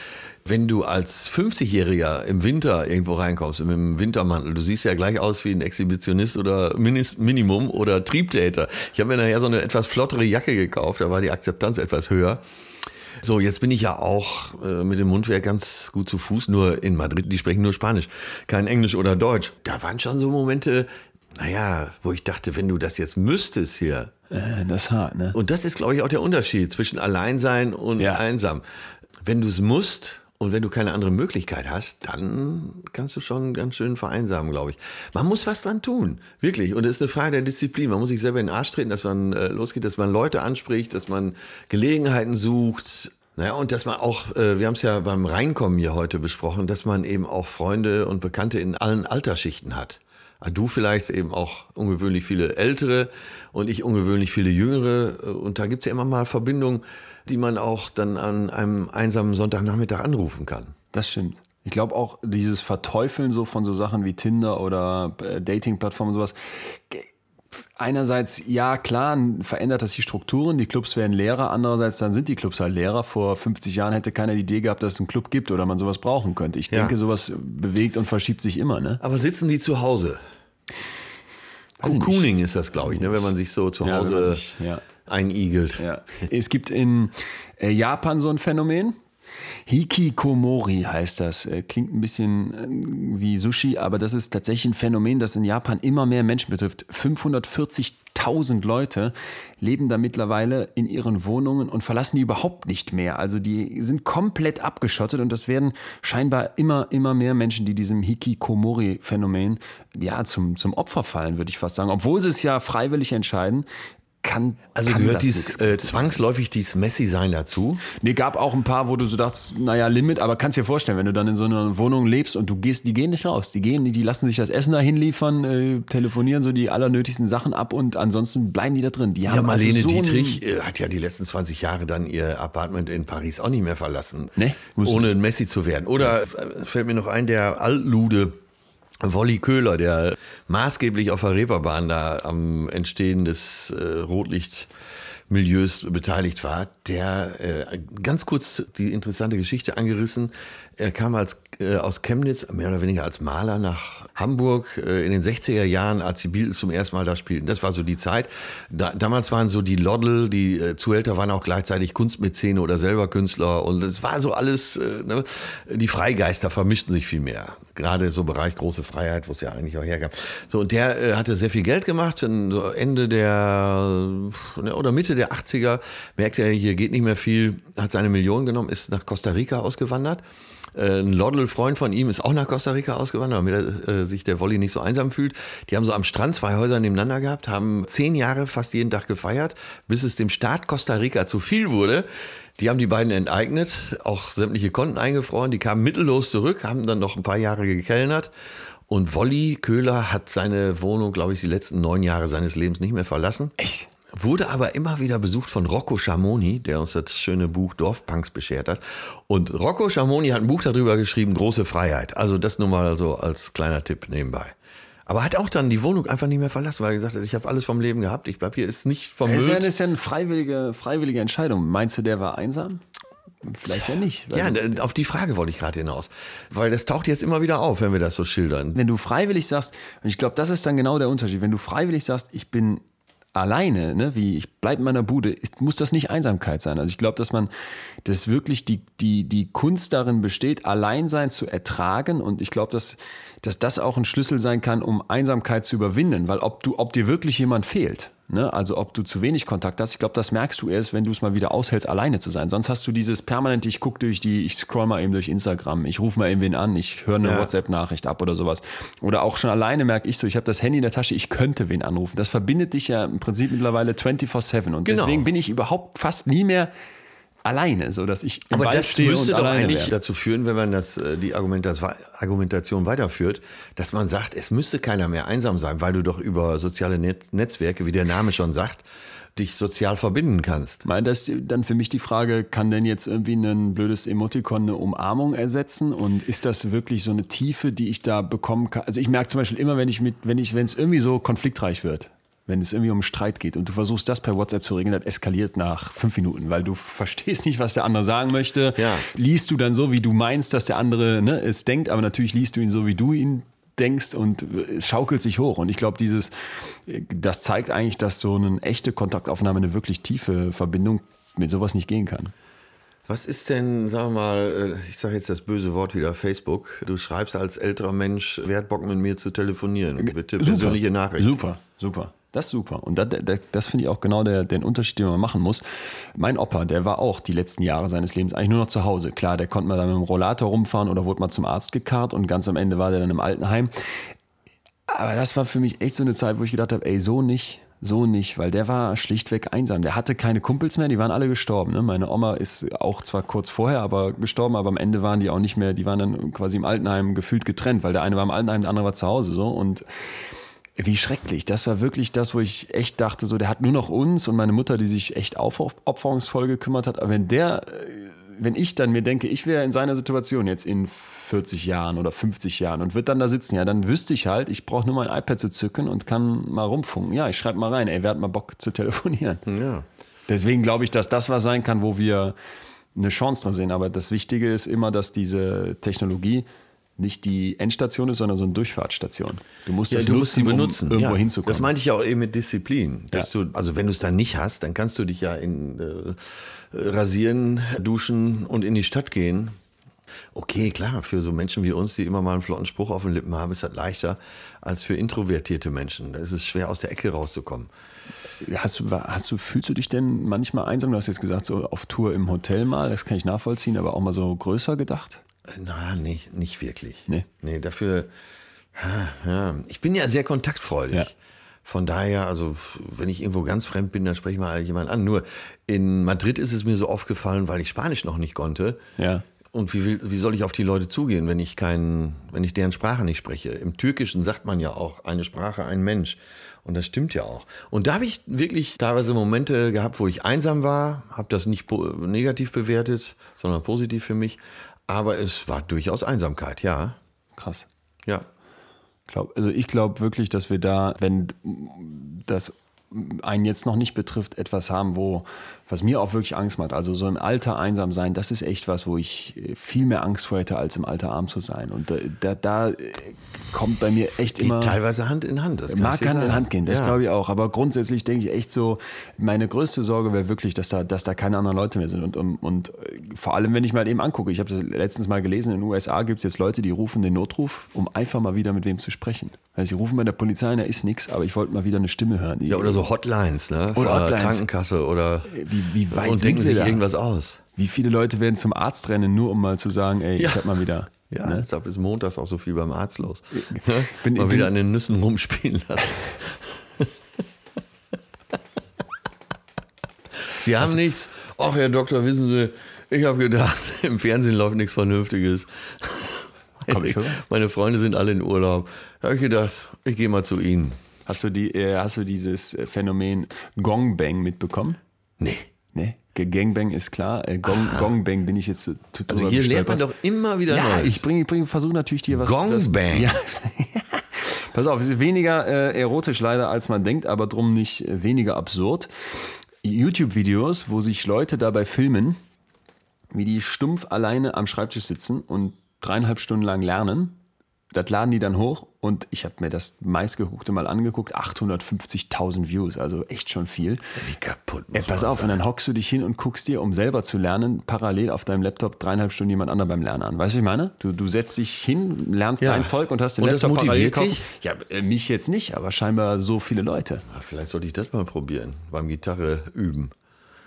B: Wenn du als 50-Jähriger im Winter irgendwo reinkommst, mit einem Wintermantel, du siehst ja gleich aus wie ein Exhibitionist oder Minimum oder Triebtäter. Ich habe mir nachher so eine etwas flottere Jacke gekauft, da war die Akzeptanz etwas höher. So, jetzt bin ich ja auch äh, mit dem Mundwerk ganz gut zu Fuß, nur in Madrid, die sprechen nur Spanisch, kein Englisch oder Deutsch. Da waren schon so Momente, naja, wo ich dachte, wenn du das jetzt müsstest hier.
A: Äh, das ist hart, ne?
B: Und das ist, glaube ich, auch der Unterschied zwischen Alleinsein und ja. einsam. Wenn du es musst, und wenn du keine andere Möglichkeit hast, dann kannst du schon ganz schön vereinsamen, glaube ich. Man muss was dran tun, wirklich. Und es ist eine Frage der Disziplin. Man muss sich selber in den Arsch treten, dass man äh, losgeht, dass man Leute anspricht, dass man Gelegenheiten sucht. Naja, und dass man auch, äh, wir haben es ja beim Reinkommen hier heute besprochen, dass man eben auch Freunde und Bekannte in allen Altersschichten hat. Ah, du vielleicht eben auch ungewöhnlich viele Ältere und ich ungewöhnlich viele Jüngere. Und da gibt es ja immer mal Verbindungen, die man auch dann an einem einsamen Sonntagnachmittag anrufen kann.
A: Das stimmt. Ich glaube auch dieses Verteufeln so von so Sachen wie Tinder oder äh, Dating-Plattformen und sowas. Einerseits, ja klar, verändert das die Strukturen, die Clubs werden leerer, andererseits dann sind die Clubs halt leerer. Vor 50 Jahren hätte keiner die Idee gehabt, dass es einen Club gibt oder man sowas brauchen könnte. Ich ja. denke, sowas bewegt und verschiebt sich immer. Ne?
B: Aber sitzen die zu Hause? Cocooning ist das, glaube ich, ne? wenn man sich so zu Hause sich, einigelt.
A: Es gibt in äh, Japan so ein Phänomen, Hikikomori heißt das. Äh, klingt ein bisschen äh, wie Sushi, aber das ist tatsächlich ein Phänomen, das in Japan immer mehr Menschen betrifft. 540.000 Leute leben da mittlerweile in ihren Wohnungen und verlassen die überhaupt nicht mehr. Also die sind komplett abgeschottet und das werden scheinbar immer, immer mehr Menschen, die diesem Hikikomori-Phänomen ja, zum, zum Opfer fallen, würde ich fast sagen. Obwohl sie es ja freiwillig entscheiden, kann.
B: Also
A: kann
B: gehört dies äh, zwangsläufig dieses Messi-Sein dazu?
A: Nee, gab auch ein paar, wo du so dachtest, naja, Limit, aber kannst dir vorstellen, wenn du dann in so einer Wohnung lebst und du gehst, die gehen nicht raus. Die gehen, die lassen sich das Essen dahin liefern, äh, telefonieren so die allernötigsten Sachen ab und ansonsten bleiben die da drin. Die
B: ja, haben Marlene also so Dietrich äh, hat ja die letzten 20 Jahre dann ihr Apartment in Paris auch nicht mehr verlassen. Nee, ohne Messi zu werden. Oder ja. fällt mir noch ein, der Altlude Wolli Köhler, der maßgeblich auf der Reeperbahn da am Entstehen des äh, Rotlichtmilieus beteiligt war, der äh, ganz kurz die interessante Geschichte angerissen. Er kam als, äh, aus Chemnitz, mehr oder weniger als Maler, nach Hamburg äh, in den 60er Jahren, als die Beatles zum ersten Mal da spielten. Das war so die Zeit. Da, damals waren so die Loddel, die äh, Zuhälter waren auch gleichzeitig Kunstmäzene oder selber Künstler. Und es war so alles, ne? die Freigeister vermischten sich viel mehr. Gerade so Bereich große Freiheit, wo es ja eigentlich auch herkam. So, und der hatte sehr viel Geld gemacht. Und so Ende der, ne, oder Mitte der 80er merkte er, hier geht nicht mehr viel, hat seine Millionen genommen, ist nach Costa Rica ausgewandert äh, ein Loddel-Freund von ihm ist auch nach Costa Rica ausgewandert, damit er, äh, sich der Wolli nicht so einsam fühlt. Die haben so am Strand zwei Häuser nebeneinander gehabt, haben zehn Jahre fast jeden Tag gefeiert, bis es dem Staat Costa Rica zu viel wurde. Die haben die beiden enteignet, auch sämtliche Konten eingefroren. Die kamen mittellos zurück, haben dann noch ein paar Jahre gekellnert. Und Wolli Köhler hat seine Wohnung, glaube ich, die letzten neun Jahre seines Lebens nicht mehr verlassen. Echt? Wurde aber immer wieder besucht von Rocco Schamoni, der uns das schöne Buch Dorfpunks beschert hat. Und Rocco Schamoni hat ein Buch darüber geschrieben, Große Freiheit. Also das nur mal so als kleiner Tipp nebenbei. Aber hat auch dann die Wohnung einfach nicht mehr verlassen, weil er gesagt hat, ich habe alles vom Leben gehabt, ich bleib hier, ist nicht
A: ja, das ist ja eine freiwillige, freiwillige Entscheidung. Meinst du, der war einsam? Vielleicht ja nicht.
B: Ja, auf die Frage wollte ich gerade hinaus. Weil das taucht jetzt immer wieder auf, wenn wir das so schildern.
A: Wenn du freiwillig sagst, und ich glaube, das ist dann genau der Unterschied, wenn du freiwillig sagst, ich bin alleine, ne, wie ich bleibe in meiner Bude, ist, muss das nicht Einsamkeit sein. Also ich glaube, dass man, dass wirklich die, die, die Kunst darin besteht, Alleinsein zu ertragen. Und ich glaube, dass, dass das auch ein Schlüssel sein kann, um Einsamkeit zu überwinden. Weil ob du, ob dir wirklich jemand fehlt, Ne? Also ob du zu wenig Kontakt hast, ich glaube, das merkst du erst, wenn du es mal wieder aushältst, alleine zu sein. Sonst hast du dieses permanente, ich gucke durch die, ich scroll mal eben durch Instagram, ich rufe mal irgendwen an, ich höre eine ja. WhatsApp-Nachricht ab oder sowas. Oder auch schon alleine merke ich so, ich habe das Handy in der Tasche, ich könnte wen anrufen. Das verbindet dich ja im Prinzip mittlerweile 24-7. Und genau. deswegen bin ich überhaupt fast nie mehr alleine, so dass ich
B: im Aber Wald das müsste doch eigentlich wäre. dazu führen, wenn man das, äh, die Argumentation weiterführt, dass man sagt, es müsste keiner mehr einsam sein, weil du doch über soziale Net Netzwerke, wie der Name schon sagt, dich sozial verbinden kannst.
A: Weil das dann für mich die Frage, kann denn jetzt irgendwie ein blödes Emotikon eine Umarmung ersetzen? Und ist das wirklich so eine Tiefe, die ich da bekommen kann? Also ich merke zum Beispiel immer, wenn ich mit, wenn ich, wenn es irgendwie so konfliktreich wird, wenn es irgendwie um Streit geht und du versuchst das per WhatsApp zu regeln, das eskaliert nach fünf Minuten, weil du verstehst nicht, was der andere sagen möchte. Ja. Liest du dann so, wie du meinst, dass der andere ne, es denkt, aber natürlich liest du ihn so, wie du ihn denkst und es schaukelt sich hoch. Und ich glaube, dieses, das zeigt eigentlich, dass so eine echte Kontaktaufnahme, eine wirklich tiefe Verbindung mit sowas nicht gehen kann.
B: Was ist denn, sagen wir mal, äh, ich sage jetzt das böse Wort wieder, Facebook. Du schreibst als älterer Mensch, wer hat Bock mit mir zu telefonieren? Bitte persönliche Nachricht.
A: Super, super. Das ist super. Und das, das, das finde ich auch genau der, den Unterschied, den man machen muss. Mein Opa, der war auch die letzten Jahre seines Lebens eigentlich nur noch zu Hause. Klar, der konnte mal dann mit dem Rollator rumfahren oder wurde mal zum Arzt gekarrt und ganz am Ende war der dann im Altenheim. Aber das war für mich echt so eine Zeit, wo ich gedacht habe, ey, so nicht, so nicht, weil der war schlichtweg einsam. Der hatte keine Kumpels mehr, die waren alle gestorben. Ne? Meine Oma ist auch zwar kurz vorher aber gestorben, aber am Ende waren die auch nicht mehr, die waren dann quasi im Altenheim gefühlt getrennt, weil der eine war im Altenheim, der andere war zu Hause so und wie schrecklich. Das war wirklich das, wo ich echt dachte, so, der hat nur noch uns und meine Mutter, die sich echt aufopferungsvoll gekümmert hat. Aber wenn der, wenn ich dann mir denke, ich wäre in seiner Situation jetzt in 40 Jahren oder 50 Jahren und würde dann da sitzen, ja, dann wüsste ich halt, ich brauche nur mein iPad zu zücken und kann mal rumfunken. Ja, ich schreibe mal rein, ey, wer hat mal Bock zu telefonieren? [LAUGHS] Ja. Deswegen glaube ich, dass das was sein kann, wo wir eine Chance drin sehen. Aber das Wichtige ist immer, dass diese Technologie nicht die Endstation ist, sondern so eine Durchfahrtsstation.
B: Du musst ja, das du musst sie benutzen,
A: um irgendwo ja, hinzukommen.
B: Das meinte ich auch eben mit Disziplin. Ja. du, also wenn du es dann nicht hast, dann kannst du dich ja in äh, rasieren, duschen und in die Stadt gehen. Okay, klar, für so Menschen wie uns, die immer mal einen flotten Spruch auf den Lippen haben, ist das leichter als für introvertierte Menschen. Da ist es schwer, aus der Ecke rauszukommen.
A: Hast du, hast du, fühlst du dich denn manchmal einsam? Du hast jetzt gesagt, so auf Tour im Hotel mal, das kann ich nachvollziehen, aber auch mal so größer gedacht?
B: Na, nicht, nicht wirklich. Nee. Nee, dafür, ja, ich bin ja sehr kontaktfreudig. Ja. Von daher, also wenn ich irgendwo ganz fremd bin, dann spreche ich mal jemanden an. Nur in Madrid ist es mir so aufgefallen, weil ich Spanisch noch nicht konnte. Ja. Und wie, wie soll ich auf die Leute zugehen, wenn ich keinen, wenn ich deren Sprache nicht spreche? Im Türkischen sagt man ja auch eine Sprache, ein Mensch. Und das stimmt ja auch. Und da habe ich wirklich teilweise Momente gehabt, wo ich einsam war, habe das nicht negativ bewertet, sondern positiv für mich. Aber es war durchaus Einsamkeit, ja.
A: Krass.
B: Ja.
A: Glaub, also ich glaube wirklich, dass wir da, wenn das einen jetzt noch nicht betrifft, etwas haben, wo, was mir auch wirklich Angst macht. Also so im Alter einsam sein, das ist echt was, wo ich viel mehr Angst vor hätte, als im Alter arm zu sein. Und da, da kommt bei mir echt
B: Geht
A: immer.
B: teilweise Hand in Hand.
A: Das mag Hand in Hand gehen, das ja. glaube ich auch. Aber grundsätzlich denke ich echt so, meine größte Sorge wäre wirklich, dass da, dass da keine anderen Leute mehr sind. Und, und, und vor allem, wenn ich mal eben angucke, ich habe das letztens mal gelesen, in den USA gibt es jetzt Leute, die rufen den Notruf, um einfach mal wieder mit wem zu sprechen. Also sie rufen bei der Polizei, da ist nichts, aber ich wollte mal wieder eine Stimme hören.
B: ja, oder so Hotlines, ne?
A: Oder Hotlines.
B: Krankenkasse oder.
A: Wie, wie weit
B: und denken sich da? irgendwas aus.
A: Wie viele Leute werden zum Arzt rennen, nur um mal zu sagen, ey, ja. ich hab mal wieder.
B: Ja, ne? deshalb ist montags auch so viel beim Arzt los. Ne? Bin, mal wieder an den Nüssen rumspielen lassen. [LAUGHS] Sie haben also, nichts. Ach, Herr Doktor, wissen Sie, ich habe gedacht, [LAUGHS] im Fernsehen läuft nichts Vernünftiges. Komm ich [LAUGHS] Meine Freunde sind alle in Urlaub. Da habe ich gedacht, ich gehe mal zu Ihnen.
A: Hast du, die, äh, hast du dieses Phänomen Gongbang mitbekommen?
B: Nee.
A: Nee? Gangbang ist klar. Äh, Gong, ah. Gongbang bin ich jetzt
B: total Also hier lernt man doch immer wieder
A: Ja, Neues. ich bringe, bring, versuche natürlich dir was.
B: Gongbang.
A: Ja. [LAUGHS] Pass auf, es ist weniger äh, erotisch leider, als man denkt, aber drum nicht äh, weniger absurd. YouTube-Videos, wo sich Leute dabei filmen, wie die stumpf alleine am Schreibtisch sitzen und dreieinhalb Stunden lang lernen das laden die dann hoch und ich habe mir das meistgeguckte mal angeguckt, 850.000 Views, also echt schon viel.
B: Wie kaputt.
A: Ey, pass auf, sein. und dann hockst du dich hin und guckst dir, um selber zu lernen, parallel auf deinem Laptop dreieinhalb Stunden jemand anderen beim Lernen an. Weißt du, was ich meine? Du, du setzt dich hin, lernst ja. dein Zeug und hast den
B: und
A: Laptop
B: das
A: parallel
B: gekauft.
A: Ja, äh, mich jetzt nicht, aber scheinbar so viele Leute.
B: Vielleicht sollte ich das mal probieren, beim Gitarre üben.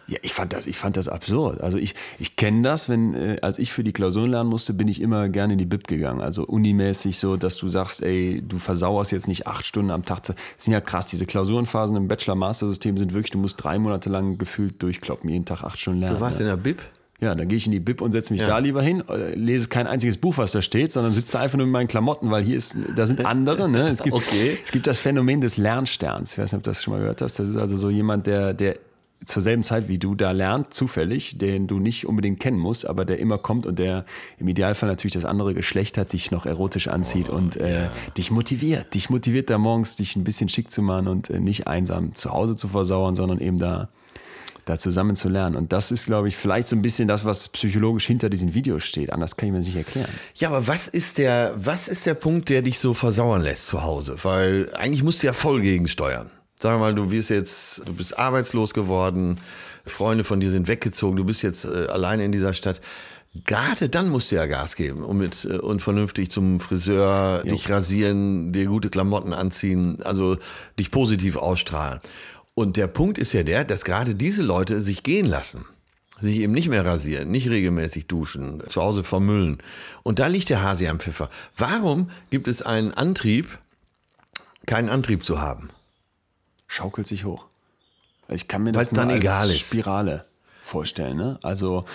A: Ja, ich fand das, ich fand das absurd. Also ich, ich kenne das, wenn, äh, als ich für die Klausuren lernen musste, bin ich immer gerne in die Bib gegangen. Also unimäßig so, dass du sagst, ey, du versauerst jetzt nicht acht Stunden am Tag. Das sind ja krass, diese Klausurenphasen im Bachelor-Master-System sind wirklich, du musst drei Monate lang gefühlt durchkloppen, jeden Tag acht Stunden lernen.
B: Du warst
A: ja.
B: in der Bib?
A: Ja, dann gehe ich in die Bib und setze mich ja. da lieber hin, äh, lese kein einziges Buch, was da steht, sondern sitze da einfach nur in meinen Klamotten, weil hier ist, da sind [LAUGHS] andere. Ne? Es, gibt,
B: okay.
A: es gibt das Phänomen des Lernsterns. Ich weiß nicht, ob du das schon mal gehört hast. Das ist also so jemand, der, der zur selben Zeit wie du da lernt, zufällig, den du nicht unbedingt kennen musst, aber der immer kommt und der im Idealfall natürlich das andere Geschlecht hat, dich noch erotisch anzieht oh, und äh, ja. dich motiviert. Dich motiviert da morgens, dich ein bisschen schick zu machen und äh, nicht einsam zu Hause zu versauern, sondern eben da, da zusammen zu lernen. Und das ist, glaube ich, vielleicht so ein bisschen das, was psychologisch hinter diesen Videos steht. Anders kann ich mir das nicht erklären.
B: Ja, aber was ist der, was ist der Punkt, der dich so versauern lässt zu Hause? Weil eigentlich musst du ja voll gegensteuern. Sagen wir mal, du wirst jetzt, du bist arbeitslos geworden, Freunde von dir sind weggezogen, du bist jetzt äh, alleine in dieser Stadt. Gerade dann musst du ja Gas geben und mit äh, und vernünftig zum Friseur, jo. dich rasieren, dir gute Klamotten anziehen, also dich positiv ausstrahlen. Und der Punkt ist ja der, dass gerade diese Leute sich gehen lassen sich eben nicht mehr rasieren, nicht regelmäßig duschen, zu Hause vermüllen. Und da liegt der Hase am Pfeffer. Warum gibt es einen Antrieb, keinen Antrieb zu haben?
A: Schaukelt sich hoch. Ich kann mir das
B: Weil's dann
A: nur als
B: egal ist.
A: Spirale vorstellen. Ne? Also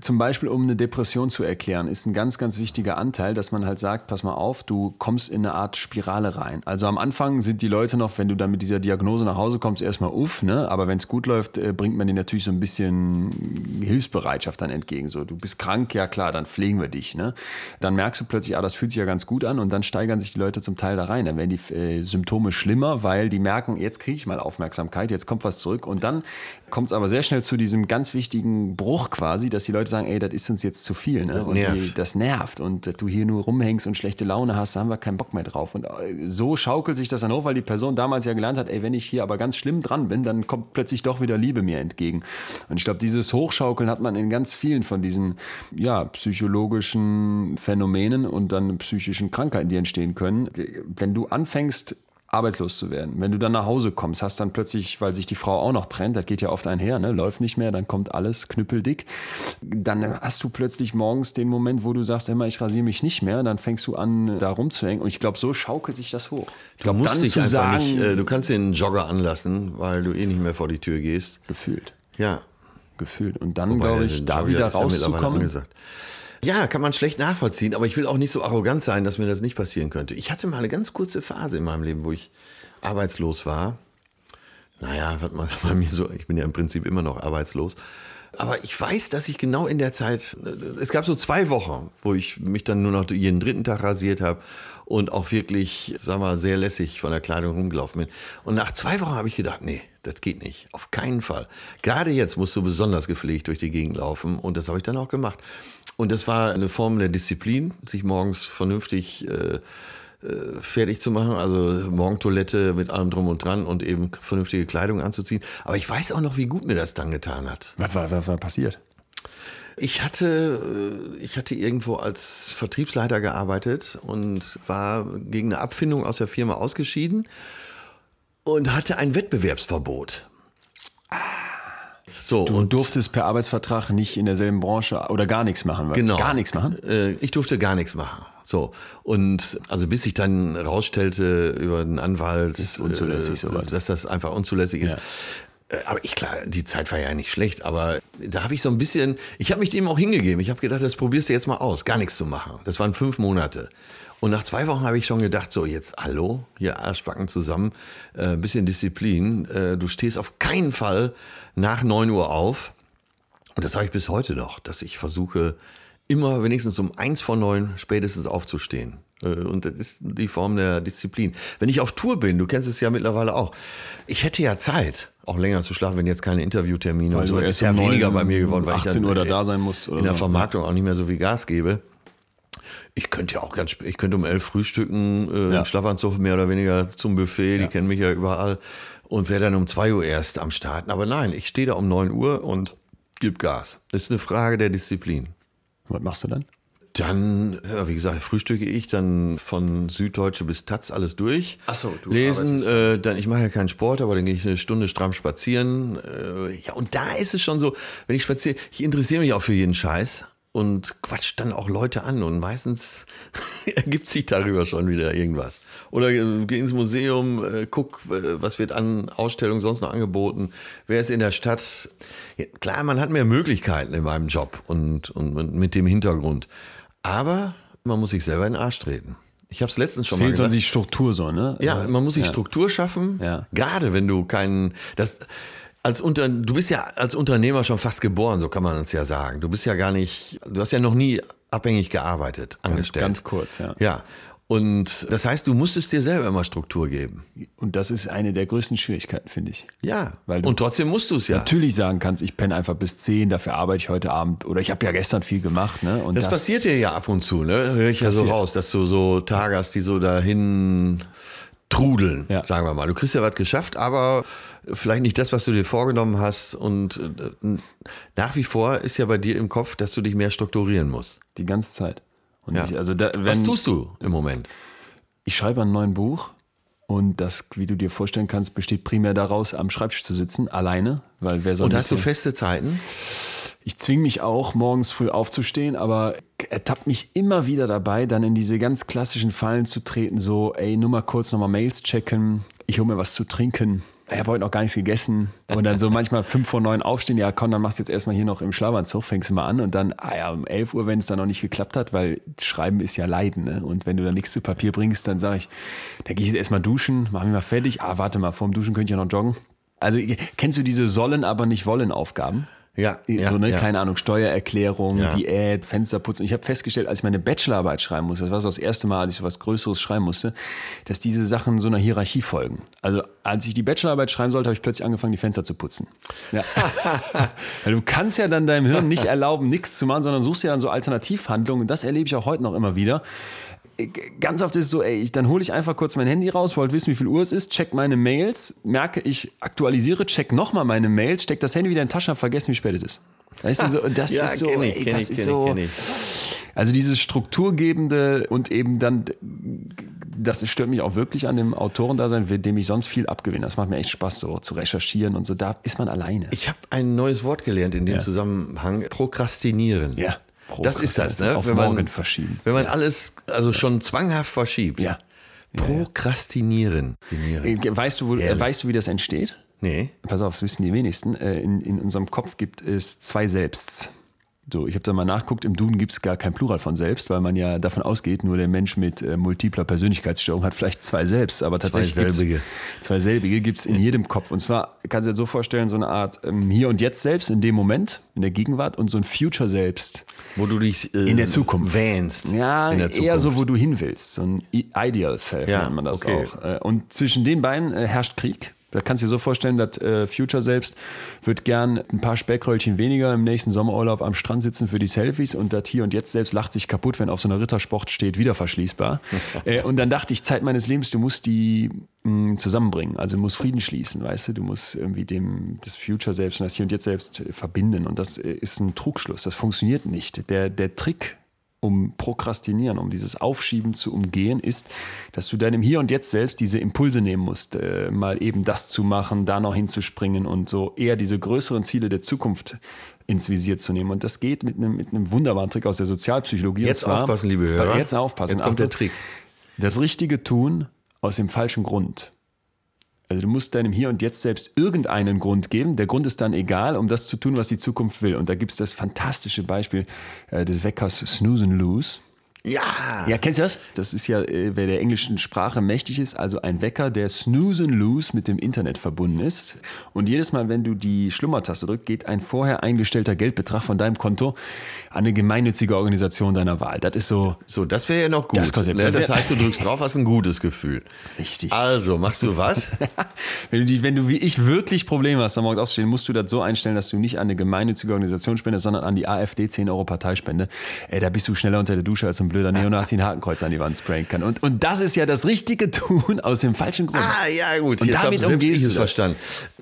A: zum Beispiel, um eine Depression zu erklären, ist ein ganz, ganz wichtiger Anteil, dass man halt sagt, pass mal auf, du kommst in eine Art Spirale rein. Also am Anfang sind die Leute noch, wenn du dann mit dieser Diagnose nach Hause kommst, erstmal uff, ne? aber wenn es gut läuft, äh, bringt man dir natürlich so ein bisschen Hilfsbereitschaft dann entgegen. So, du bist krank, ja klar, dann pflegen wir dich. Ne? Dann merkst du plötzlich, ah, das fühlt sich ja ganz gut an und dann steigern sich die Leute zum Teil da rein. Dann werden die äh, Symptome schlimmer, weil die merken, jetzt kriege ich mal Aufmerksamkeit, jetzt kommt was zurück und dann kommt es aber sehr schnell zu diesem ganz wichtigen Bruch quasi, dass die Leute sagen, ey, das ist uns jetzt zu viel. Ne? Und
B: nervt.
A: Die, das nervt. Und äh, du hier nur rumhängst und schlechte Laune hast, da haben wir keinen Bock mehr drauf. Und äh, so schaukelt sich das dann hoch, weil die Person damals ja gelernt hat, ey, wenn ich hier aber ganz schlimm dran bin, dann kommt plötzlich doch wieder Liebe mir entgegen. Und ich glaube, dieses Hochschaukeln hat man in ganz vielen von diesen ja, psychologischen Phänomenen und dann psychischen Krankheiten, die entstehen können. Wenn du anfängst, arbeitslos zu werden. Wenn du dann nach Hause kommst, hast dann plötzlich, weil sich die Frau auch noch trennt, das geht ja oft einher, ne? läuft nicht mehr, dann kommt alles knüppeldick. Dann hast du plötzlich morgens den Moment, wo du sagst, immer ich rasiere mich nicht mehr, dann fängst du an, da rumzuhängen. Und ich glaube, so schaukelt sich das hoch. Ich
B: Du
A: glaube,
B: musst
A: dann
B: dich
A: zu
B: einfach
A: sagen,
B: nicht, äh, du kannst den Jogger anlassen, weil du eh nicht mehr vor die Tür gehst.
A: gefühlt,
B: Ja.
A: gefühlt. Und dann, glaube ich, da wieder rauszukommen.
B: Ja, kann man schlecht nachvollziehen, aber ich will auch nicht so arrogant sein, dass mir das nicht passieren könnte. Ich hatte mal eine ganz kurze Phase in meinem Leben, wo ich arbeitslos war. Naja, was man [LAUGHS] bei mir so, ich bin ja im Prinzip immer noch arbeitslos. Aber ich weiß, dass ich genau in der Zeit, es gab so zwei Wochen, wo ich mich dann nur noch jeden dritten Tag rasiert habe und auch wirklich, sag mal, sehr lässig von der Kleidung rumgelaufen bin. Und nach zwei Wochen habe ich gedacht, nee, das geht nicht. Auf keinen Fall. Gerade jetzt musst du besonders gepflegt durch die Gegend laufen und das habe ich dann auch gemacht. Und das war eine Form der Disziplin, sich morgens vernünftig äh, äh, fertig zu machen, also Morgentoilette mit allem drum und dran und eben vernünftige Kleidung anzuziehen. Aber ich weiß auch noch, wie gut mir das dann getan hat.
A: Was war, was war passiert?
B: Ich hatte, äh, ich hatte irgendwo als Vertriebsleiter gearbeitet und war gegen eine Abfindung aus der Firma ausgeschieden und hatte ein Wettbewerbsverbot. So,
A: Du
B: und
A: durftest per Arbeitsvertrag nicht in derselben Branche oder gar nichts machen.
B: Genau.
A: Gar nichts machen?
B: Äh, ich durfte gar nichts machen. So. Und also bis sich dann rausstellte über den Anwalt,
A: ist unzulässig,
B: äh, dass das einfach unzulässig ist. Äh, Aber ich, klar, die Zeit war ja nicht schlecht, aber da habe ich so ein bisschen, ich habe mich dem auch hingegeben. Ich habe gedacht, das probierst du jetzt mal aus, gar nichts zu machen. Das waren fünf Monate. Und nach zwei Wochen habe ich schon gedacht, so jetzt, hallo, hier Arschbacken zusammen, äh, ein bisschen Disziplin. Äh, du stehst auf keinen Fall nach 9 Uhr auf. Und das habe ich bis heute noch, dass ich versuche, immer wenigstens um eins vor neun spätestens aufzustehen. Äh, Und das ist die Form der Disziplin. Wenn ich auf Tour bin, du kennst es ja mittlerweile auch, ich hätte ja Zeit, auch länger zu schlafen, wenn jetzt keine Interviewtermine und so. Das ist ja weniger bei mir geworden, weil ich
A: 18
B: dann,
A: Uhr da
B: äh,
A: sein muss oder
B: In der. Vermarktung auch nicht mehr so viel Gas gebe. Ich könnte ja auch ganz, spät- ich könnte um elf frühstücken, äh,
A: Ja.
B: im Schlafanzug mehr oder weniger zum Buffet, die kennen mich ja überall und wäre dann um zwei Uhr erst am Starten. Aber nein, ich stehe da um neun Uhr und gib Gas. Das ist eine Frage der Disziplin.
A: Was machst du dann?
B: Dann, wie gesagt, frühstücke ich dann von Süddeutsche bis Taz alles durch.
A: Ach so, du
B: Lesen, äh, dann, ich mache ja keinen Sport, aber dann gehe ich eine Stunde stramm spazieren. Äh, ja, und da ist es schon so, wenn ich spaziere, ich interessiere mich auch für jeden Scheiß und quatsch dann auch Leute an und meistens [LAUGHS] ergibt sich darüber schon wieder irgendwas. Oder äh, geh ins Museum, äh, guck, äh, was wird an Ausstellungen sonst noch angeboten, wer ist in der Stadt. Ja, klar, man hat mehr Möglichkeiten in meinem Job und, und, und mit dem Hintergrund. Aber man muss sich selber in den Arsch treten. Ich habe es letztens schon mal
A: Fehlt
B: gesagt.
A: sonst die Struktur so, ne?
B: Ja, man muss sich
A: ja.
B: Struktur schaffen.
A: Ja.
B: Gerade wenn du keinen, das, als Unter, du bist ja als Unternehmer schon fast geboren, so kann man es ja sagen. Du bist ja gar nicht, du hast ja noch nie abhängig gearbeitet, angestellt.
A: Ganz kurz, ja.
B: Ja. Und das heißt, du musstest dir selber immer Struktur geben.
A: Und das ist eine der größten Schwierigkeiten, finde ich.
B: Ja.
A: Weil du-
B: und trotzdem musst du es ja.
A: Natürlich sagen kannst, ich penne einfach bis 10, dafür arbeite ich heute Abend. Oder ich habe ja gestern viel gemacht. Ne? Und
B: Das, passiert dir ja ab und zu, ne? Höre ich ja so
A: Passiert.
B: raus, dass du so Tage hast, die so dahin trudeln,
A: Ja.
B: sagen wir mal. Du kriegst ja was geschafft, aber vielleicht nicht das, was du dir vorgenommen hast. Und äh, nach wie vor ist ja bei dir im Kopf, dass du dich mehr strukturieren musst.
A: Die ganze Zeit.
B: Ja.
A: ich, also da, wenn,
B: was tust du im Moment?
A: Ich schreibe ein neues Buch und das, wie du dir vorstellen kannst, besteht primär daraus, am Schreibtisch zu sitzen, alleine. Weil wer soll
B: Und hast du feste Zeiten?
A: Ich zwinge mich auch, morgens früh aufzustehen, aber ertappt mich immer wieder dabei, dann in diese ganz klassischen Fallen zu treten, so, ey, nur mal kurz nochmal Mails checken, ich hole mir was zu trinken. Ich habe heute noch gar nichts gegessen. Und dann so manchmal fünf vor neun aufstehen, ja komm, dann machst du jetzt erstmal hier noch im Schlafanzug, fängst du mal an und dann, ah ja, um elf Uhr, wenn es dann noch nicht geklappt hat, weil Schreiben ist ja Leiden. Ne? Und wenn du da nichts zu Papier bringst, dann sage ich, da gehe ich jetzt erstmal duschen, mach mich mal fertig. Ah, warte mal, vorm Duschen könnt ihr ja noch joggen. Also kennst du diese sollen, aber nicht wollen Aufgaben?
B: Ja,
A: so,
B: ja,
A: ne,
B: ja.
A: keine Ahnung, Steuererklärung,
B: Ja.
A: Diät, Fenster putzen. Ich habe festgestellt, als ich meine Bachelorarbeit schreiben musste, das war so das erste Mal, als ich so was Größeres schreiben musste, dass diese Sachen so einer Hierarchie folgen. Also als ich die Bachelorarbeit schreiben sollte, habe ich plötzlich angefangen, die Fenster zu putzen. Ja. [LAUGHS] Weil du kannst ja dann deinem Hirn nicht erlauben, nichts zu machen, sondern suchst ja dann so Alternativhandlungen. Und das erlebe ich auch heute noch immer wieder. Ganz oft ist es so, ey, ich, dann hole ich einfach kurz mein Handy raus, wollte wissen, wie viel Uhr es ist, check meine Mails, merke, ich aktualisiere, check nochmal meine Mails, steck das Handy wieder in die Tasche, hab vergessen, wie spät es ist. Weißt du, so, das [LAUGHS]
B: Ja,
A: ist so,
B: ich,
A: ey, das
B: ich,
A: ist so. Also dieses Strukturgebende und eben dann, das stört mich auch wirklich an dem Autorendasein, dem ich sonst viel abgewinne. Das macht mir echt Spaß, so zu recherchieren und so. Da ist man alleine.
B: Ich habe ein neues Wort gelernt in dem
A: Ja.
B: Zusammenhang. Prokrastinieren.
A: Ja.
B: Das ist das, ne?
A: Auf
B: Wenn man-
A: morgen verschieben.
B: Wenn man alles also schon zwanghaft verschiebt.
A: Ja.
B: Prokrastinieren.
A: Äh, Weißt du, wo,
B: Ehrlich.
A: weißt du, wie das entsteht?
B: Nee.
A: Pass auf, das wissen die wenigsten. Äh, In, in unserem Kopf gibt es zwei Selbsts. So, ich habe da mal nachguckt, im Duden gibt es gar kein Plural von selbst, weil man ja davon ausgeht, nur der Mensch mit äh, multipler Persönlichkeitsstörung hat vielleicht zwei selbst, aber tatsächlich gibt's-
B: selbige.
A: zwei selbige gibt es in jedem Kopf. Und zwar kannst du dir so vorstellen, so eine Art ähm, Hier und Jetzt selbst in dem Moment, in der Gegenwart und so ein Future selbst.
B: Wo du dich äh,
A: In der Zukunft.
B: wähnst.
A: Ja,
B: in der Zukunft.
A: eher so, wo du hin willst. So ein Ideal Self
B: Ja,
A: nennt man das
B: okay.
A: auch. Äh, Und zwischen den beiden äh, herrscht Krieg. Da kannst du dir so vorstellen, dass äh, Future selbst wird gern ein paar Speckröllchen weniger im nächsten Sommerurlaub am Strand sitzen für die Selfies und das hier und jetzt selbst lacht sich kaputt, wenn auf so einer Rittersport steht, wieder verschließbar. [LAUGHS] äh, und dann dachte ich, Zeit meines Lebens, du musst die mh, zusammenbringen. Also du musst Frieden schließen, weißt du? Du musst irgendwie dem, das Future selbst und das hier und jetzt selbst verbinden. Und das äh, ist ein Trugschluss. Das funktioniert nicht. Der, der Trick um Prokrastinieren, um dieses Aufschieben zu umgehen, ist, dass du deinem Hier und Jetzt selbst diese Impulse nehmen musst, äh, mal eben das zu machen, da noch hinzuspringen und so eher diese größeren Ziele der Zukunft ins Visier zu nehmen. Und das geht mit einem, mit einem wunderbaren Trick aus der Sozialpsychologie.
B: Jetzt
A: zwar,
B: aufpassen, liebe Hörer.
A: Jetzt aufpassen.
B: Jetzt kommt der
A: Achtung.
B: Trick.
A: Das Richtige tun aus dem falschen Grund. Also du musst deinem Hier und Jetzt selbst irgendeinen Grund geben. Der Grund ist dann egal, um das zu tun, was die Zukunft will. Und da gibt es das fantastische Beispiel äh, des Weckers Snooze and Lose.
B: Ja.
A: Ja, kennst du das? Das ist ja, äh, wer der englischen Sprache mächtig ist, also ein Wecker, der Snooze and Lose mit dem Internet verbunden ist. Und jedes Mal, wenn du die Schlummertaste drückst, geht ein vorher eingestellter Geldbetrag von deinem Konto an eine gemeinnützige Organisation deiner Wahl. Das ist so
B: So, das wäre ja noch gut.
A: Das Konzept.
B: ne? Das heißt, du drückst drauf, hast ein gutes Gefühl.
A: richtig.
B: Also, machst du was? [LAUGHS]
A: Wenn du, die, wenn du wie ich wirklich Probleme hast, am Morgen aufzustehen, musst du das so einstellen, dass du nicht an eine gemeinnützige Organisation spendest, sondern an die AfD 10 Euro Parteispende. Ey, da bist du schneller unter der Dusche als ein blöder Neonazi ein Hakenkreuz an die Wand sprayen kann. Und, und das ist ja das richtige Tun aus dem falschen Grund.
B: Ah, ja, gut.
A: Und
B: Jetzt
A: damit
B: hab
A: umgehst
B: ich es verstanden.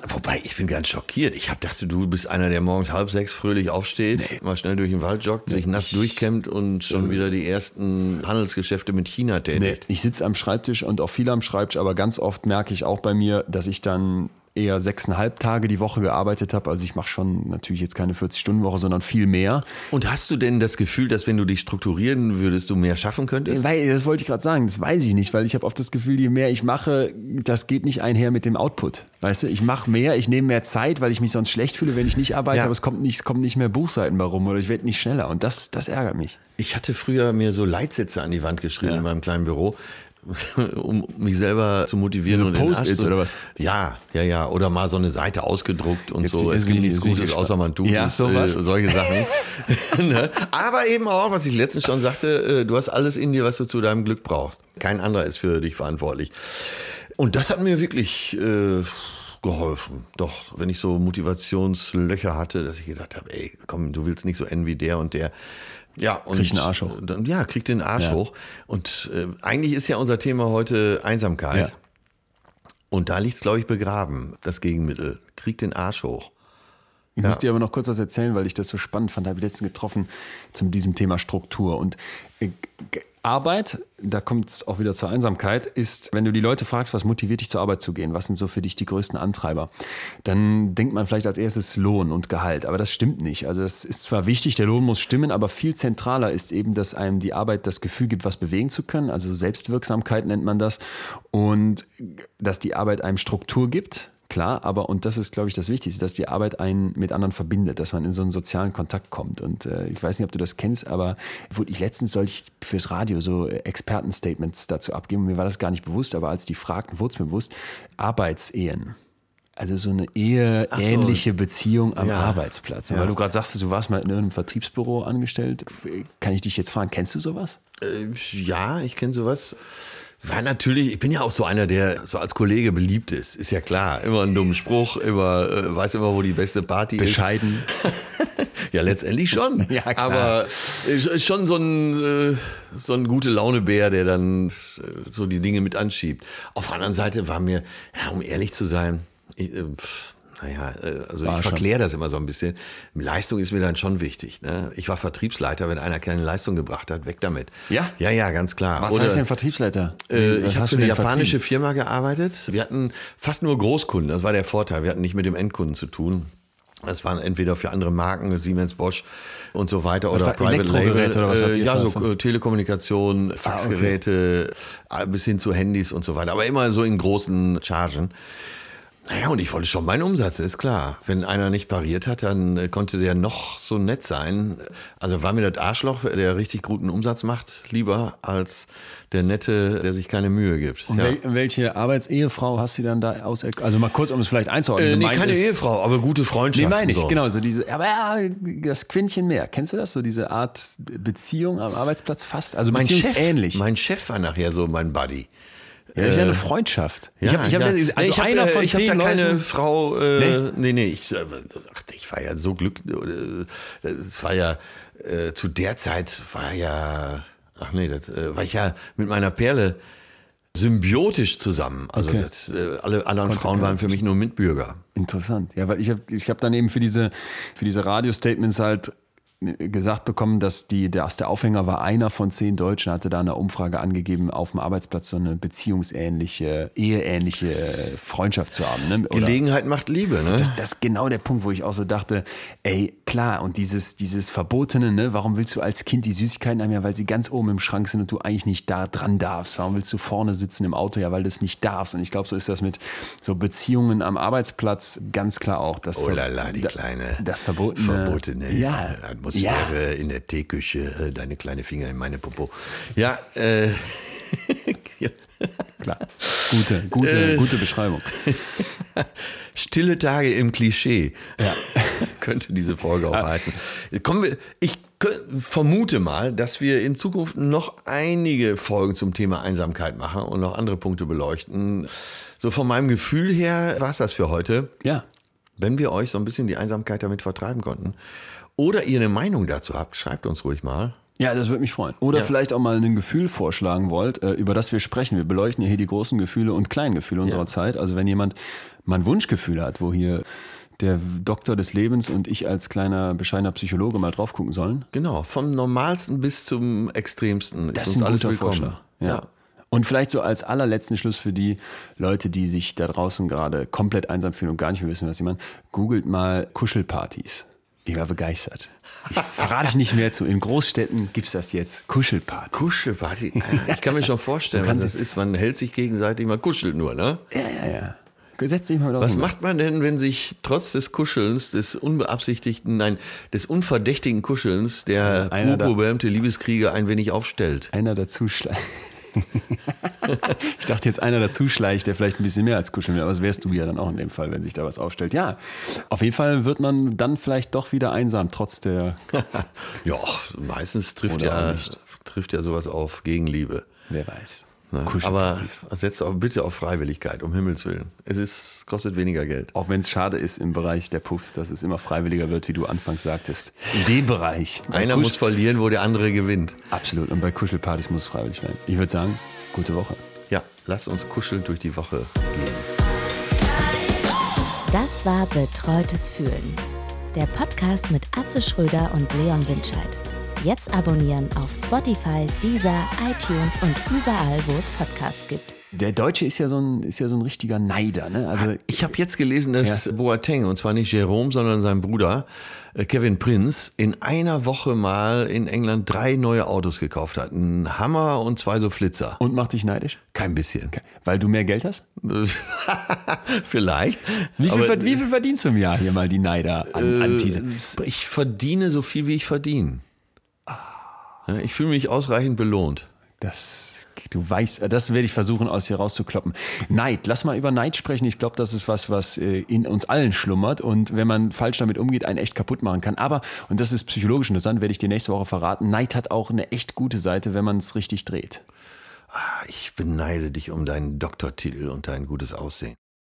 B: Wobei, ich bin ganz schockiert. Ich hab dachte, du bist einer, der morgens halb sechs fröhlich aufsteht, mal schnell durch den Wald joggt, sich nass durchkämmt und schon wieder die ersten Handelsgeschäfte mit China
A: Nee,
B: tätigt.
A: ich sitze am Schreibtisch und auch viel am Schreibtisch, aber ganz oft merke ich auch bei mir, dass ich dann eher sechseinhalb Tage die Woche gearbeitet habe. Also ich mache schon natürlich jetzt keine 40-Stunden-Woche, sondern viel mehr.
B: Und hast du denn das Gefühl, dass wenn du dich strukturieren würdest, du mehr schaffen könntest?
A: Weil, das wollte ich gerade sagen, das weiß ich nicht, weil ich habe oft das Gefühl, je mehr ich mache, das geht nicht einher mit dem Output. Weißt du, ich mache mehr, ich nehme mehr Zeit, weil ich mich sonst schlecht fühle, wenn ich nicht arbeite,
B: Ja.
A: aber es kommt nicht, es kommen nicht mehr Buchseiten bei rum oder ich werde nicht schneller und das, das ärgert mich.
B: Ich hatte früher mir so Leitsätze an die Wand geschrieben
A: Ja.
B: in meinem kleinen Büro, [LAUGHS] um mich selber zu motivieren.
A: So
B: und den
A: Post-its oder was?
B: Ja, ja, ja. Oder mal so eine Seite ausgedruckt und
A: Jetzt
B: so.
A: bin-
B: Es gibt
A: ich-
B: nichts Gutes, außer man tut
A: Ja,
B: es.
A: sowas.
B: Äh, solche Sachen. [LAUGHS] ne? Aber eben auch, was ich letztens schon sagte, äh, du hast alles in dir, was du zu deinem Glück brauchst. Kein anderer ist für dich verantwortlich. Und das hat mir wirklich äh, geholfen. Doch, wenn ich so Motivationslöcher hatte, dass ich gedacht habe, ey, komm, du willst nicht so enden wie der und der. Ja, und
A: Krieg den Arsch hoch.
B: Dann, ja, krieg den Arsch
A: Ja.
B: hoch. Und äh, eigentlich ist ja unser Thema heute Einsamkeit.
A: Ja.
B: Und da liegt es, glaube ich, begraben, das Gegenmittel. Krieg den Arsch hoch.
A: Ich muss dir aber noch kurz was erzählen, weil ich das so spannend fand. Da habe ich letztens getroffen zu diesem Thema Struktur. Und äh, Arbeit, da kommt es auch wieder zur Einsamkeit, ist, wenn du die Leute fragst, was motiviert dich zur Arbeit zu gehen, was sind so für dich die größten Antreiber, dann denkt man vielleicht als erstes Lohn und Gehalt. Aber das stimmt nicht. Also es ist zwar wichtig, der Lohn muss stimmen, aber viel zentraler ist eben, dass einem die Arbeit das Gefühl gibt, was bewegen zu können. Also Selbstwirksamkeit nennt man das. Und dass die Arbeit einem Struktur gibt klar, aber und das ist, glaube ich, das Wichtigste, dass die Arbeit einen mit anderen verbindet, dass man in so einen sozialen Kontakt kommt. Und äh, ich weiß nicht, ob du das kennst, aber wurde ich letztens sollte ich fürs Radio so Expertenstatements dazu abgeben. Mir war das gar nicht bewusst, aber als die fragten, wurde es mir bewusst, Arbeitsehen. Also so eine eheähnliche so. Beziehung am ja. Arbeitsplatz. Ja. Weil du gerade sagst, du warst mal in irgendeinem Vertriebsbüro angestellt. Kann ich dich jetzt fragen, kennst du sowas?
B: Äh, ja, ich kenne sowas. War natürlich, ich bin ja auch so einer, der so als Kollege beliebt ist. Ist ja klar. Immer einen dummen Spruch, immer, äh, weiß immer, wo die beste Party
A: Bescheiden.
B: ist. Bescheiden. [LAUGHS] ja, letztendlich schon. [LAUGHS] ja, klar. Aber ist schon so ein, äh, so ein gute Launebär, der dann äh, so die Dinge mit anschiebt. Auf der anderen Seite war mir, ja, um ehrlich zu sein, ich, äh, naja, äh, also war ich verkläre das immer so ein bisschen. Leistung ist mir dann schon wichtig. Ne? Ich war Vertriebsleiter, wenn einer keine Leistung gebracht hat, weg damit.
A: Ja?
B: Ja, ja, ganz klar.
A: Was Oder, heißt denn Vertriebsleiter?
B: Äh, ich habe für eine japanische Vertrieb? Firma gearbeitet. Wir hatten fast nur Großkunden, das war der Vorteil. Wir hatten nicht mit dem Endkunden zu tun. Das waren entweder für andere Marken, Siemens, Bosch und so weiter oder
A: Private Label. Oder was
B: äh, ja, so äh, Telekommunikation, Faxgeräte, ah, okay. bis hin zu Handys und so weiter. Aber immer so in großen Chargen. Naja, und ich wollte schon meinen Umsatz, ist klar. Wenn einer nicht pariert hat, dann äh, konnte der noch so nett sein. Also war mir das Arschloch, der richtig guten Umsatz macht, lieber als der Nette, der sich keine Mühe gibt.
A: Und ja. welche Arbeitsehefrau hast du dann da aus? Also mal kurz, um es vielleicht einzuordnen.
B: Äh, nee, keine ist, Ehefrau, aber gute Freundschaft.
A: Nee, meine ich, so. genau. So diese, aber ja, das Quintchen mehr. Kennst du das? So diese Art Beziehung am Arbeitsplatz fast? Also
B: mein Chef, ähnlich. Mein Chef war nachher so mein Buddy.
A: Ja, das ist ja eine äh, Freundschaft.
B: Ja, ich habe, ich hab, also nee, ich hab, einer von ich zehn hab da keine Frau. Äh, nee, nee, nee ich, äh, ach, ich war ja so glücklich. Äh, es war ja äh, zu der Zeit war ja, ach nee, das äh, war ich ja mit meiner Perle symbiotisch zusammen. Also okay. das, äh, alle anderen Konnte Frauen waren für mich nur Mitbürger.
A: Interessant. Ja, weil ich habe ich hab dann eben für diese, für diese Radio-Statements halt gesagt bekommen, dass, die, dass der Aufhänger war, einer von zehn Deutschen hatte da eine Umfrage angegeben, auf dem Arbeitsplatz so eine beziehungsähnliche, eheähnliche Freundschaft zu haben. Ne?
B: Gelegenheit macht Liebe, ne?
A: Das, das ist genau der Punkt, wo ich auch so dachte, ey, klar, und dieses, dieses Verbotene, ne? warum willst du als Kind die Süßigkeiten haben, ja, weil sie ganz oben im Schrank sind und du eigentlich nicht da dran darfst. Warum willst du vorne sitzen im Auto, ja, weil du es nicht darfst. Und ich glaube, so ist das mit so Beziehungen am Arbeitsplatz ganz klar auch. Das
B: oh la la, die kleine.
A: Das Verbotene.
B: Verbotene. Ja. Atmosphäre ja. in der Teeküche, äh, deine kleine Finger in meine Popo. Ja, äh. [LAUGHS]
A: Klar. Gute, gute, äh, gute Beschreibung. [LAUGHS]
B: Stille Tage im Klischee. Ja. [LAUGHS] Könnte diese Folge auch ja. heißen. Kommen wir, ich vermute mal, dass wir in Zukunft noch einige Folgen zum Thema Einsamkeit machen und noch andere Punkte beleuchten. So von meinem Gefühl her war es das für heute.
A: Ja.
B: Wenn wir euch so ein bisschen die Einsamkeit damit vertreiben konnten, oder ihr eine Meinung dazu habt, schreibt uns ruhig mal.
A: Ja, das würde mich freuen. Oder ja. vielleicht auch mal ein Gefühl vorschlagen wollt, äh, über das wir sprechen. Wir beleuchten ja hier die großen Gefühle und kleinen Gefühle unserer ja. Zeit. Also wenn jemand mal ein Wunschgefühl hat, wo hier der Doktor des Lebens und ich als kleiner bescheidener Psychologe mal drauf gucken sollen.
B: Genau, vom Normalsten bis zum Extremsten.
A: Das ist, uns alles willkommen. Ja. ja. Und vielleicht so als allerletzten Schluss für die Leute, die sich da draußen gerade komplett einsam fühlen und gar nicht mehr wissen, was sie machen, googelt mal Kuschelpartys. Ich war begeistert. Ich verrate ich nicht mehr zu. In Großstädten gibt es das jetzt. Kuschelparty.
B: Kuschelparty. [LAUGHS] Ich kann mir schon vorstellen, was das ist. Man hält sich gegenseitig, man kuschelt nur, ne?
A: Ja, ja, ja. Setz dich mal
B: Was macht man denn, wenn sich trotz des Kuschelns, des unbeabsichtigten, nein, des unverdächtigen Kuschelns der purpurbeämte Liebeskrieger ein wenig aufstellt?
A: Einer dazu schleicht. [LAUGHS] [LAUGHS] ich dachte jetzt einer dazu schleicht, der vielleicht ein bisschen mehr als kuscheln will, aber das wärst du ja dann auch in dem Fall, wenn sich da was aufstellt. Ja, auf jeden Fall wird man dann vielleicht doch wieder einsam, trotz der. [LAUGHS]
B: ja, meistens trifft ja, trifft ja sowas auf Gegenliebe.
A: Wer weiß.
B: Ne? Aber setzt auch bitte auf Freiwilligkeit, um Himmels Willen. Es ist, kostet weniger Geld.
A: Auch wenn es schade ist im Bereich der Puffs, dass es immer freiwilliger wird, wie du anfangs sagtest. In dem Bereich.
B: Einer Kusch muss verlieren, wo der andere gewinnt.
A: Absolut. Und bei Kuschelpartys muss es freiwillig werden. Ich würde sagen, gute Woche.
B: Ja, lasst uns kuscheln durch die Woche gehen.
C: Das war Betreutes Fühlen. Der Podcast mit Atze Schröder und Leon Winscheid. Jetzt abonnieren auf Spotify, Deezer, iTunes und überall, wo es Podcasts gibt.
A: Der Deutsche ist ja so ein, ist ja so ein richtiger Neider. Ne? Also
B: Ich habe jetzt gelesen, dass Boateng, und zwar nicht Jerome, sondern sein Bruder äh, Kevin Prince, in einer Woche mal in England drei neue Autos gekauft hat. Ein Hammer und zwei so Flitzer.
A: und macht dich neidisch?
B: Kein bisschen.
A: Weil du mehr Geld hast? [LAUGHS]
B: Vielleicht.
A: Wie viel,
B: Aber,
A: wie viel verdienst du im Jahr hier mal die Neider an,
B: Äh,
A: an Teaser?
B: Ich verdiene so viel, wie ich verdiene. Ich fühle mich ausreichend belohnt.
A: Das, du weißt, das werde ich versuchen, aus dir rauszukloppen. Neid, lass mal über Neid sprechen. Ich glaube, das ist was, was äh, in uns allen schlummert und wenn man falsch damit umgeht, einen echt kaputt machen kann. Aber, und das ist psychologisch interessant, werde ich dir nächste Woche verraten, Neid hat auch eine echt gute Seite, wenn man es richtig dreht.
B: Ah, Ich beneide dich um deinen Doktortitel und dein gutes Aussehen.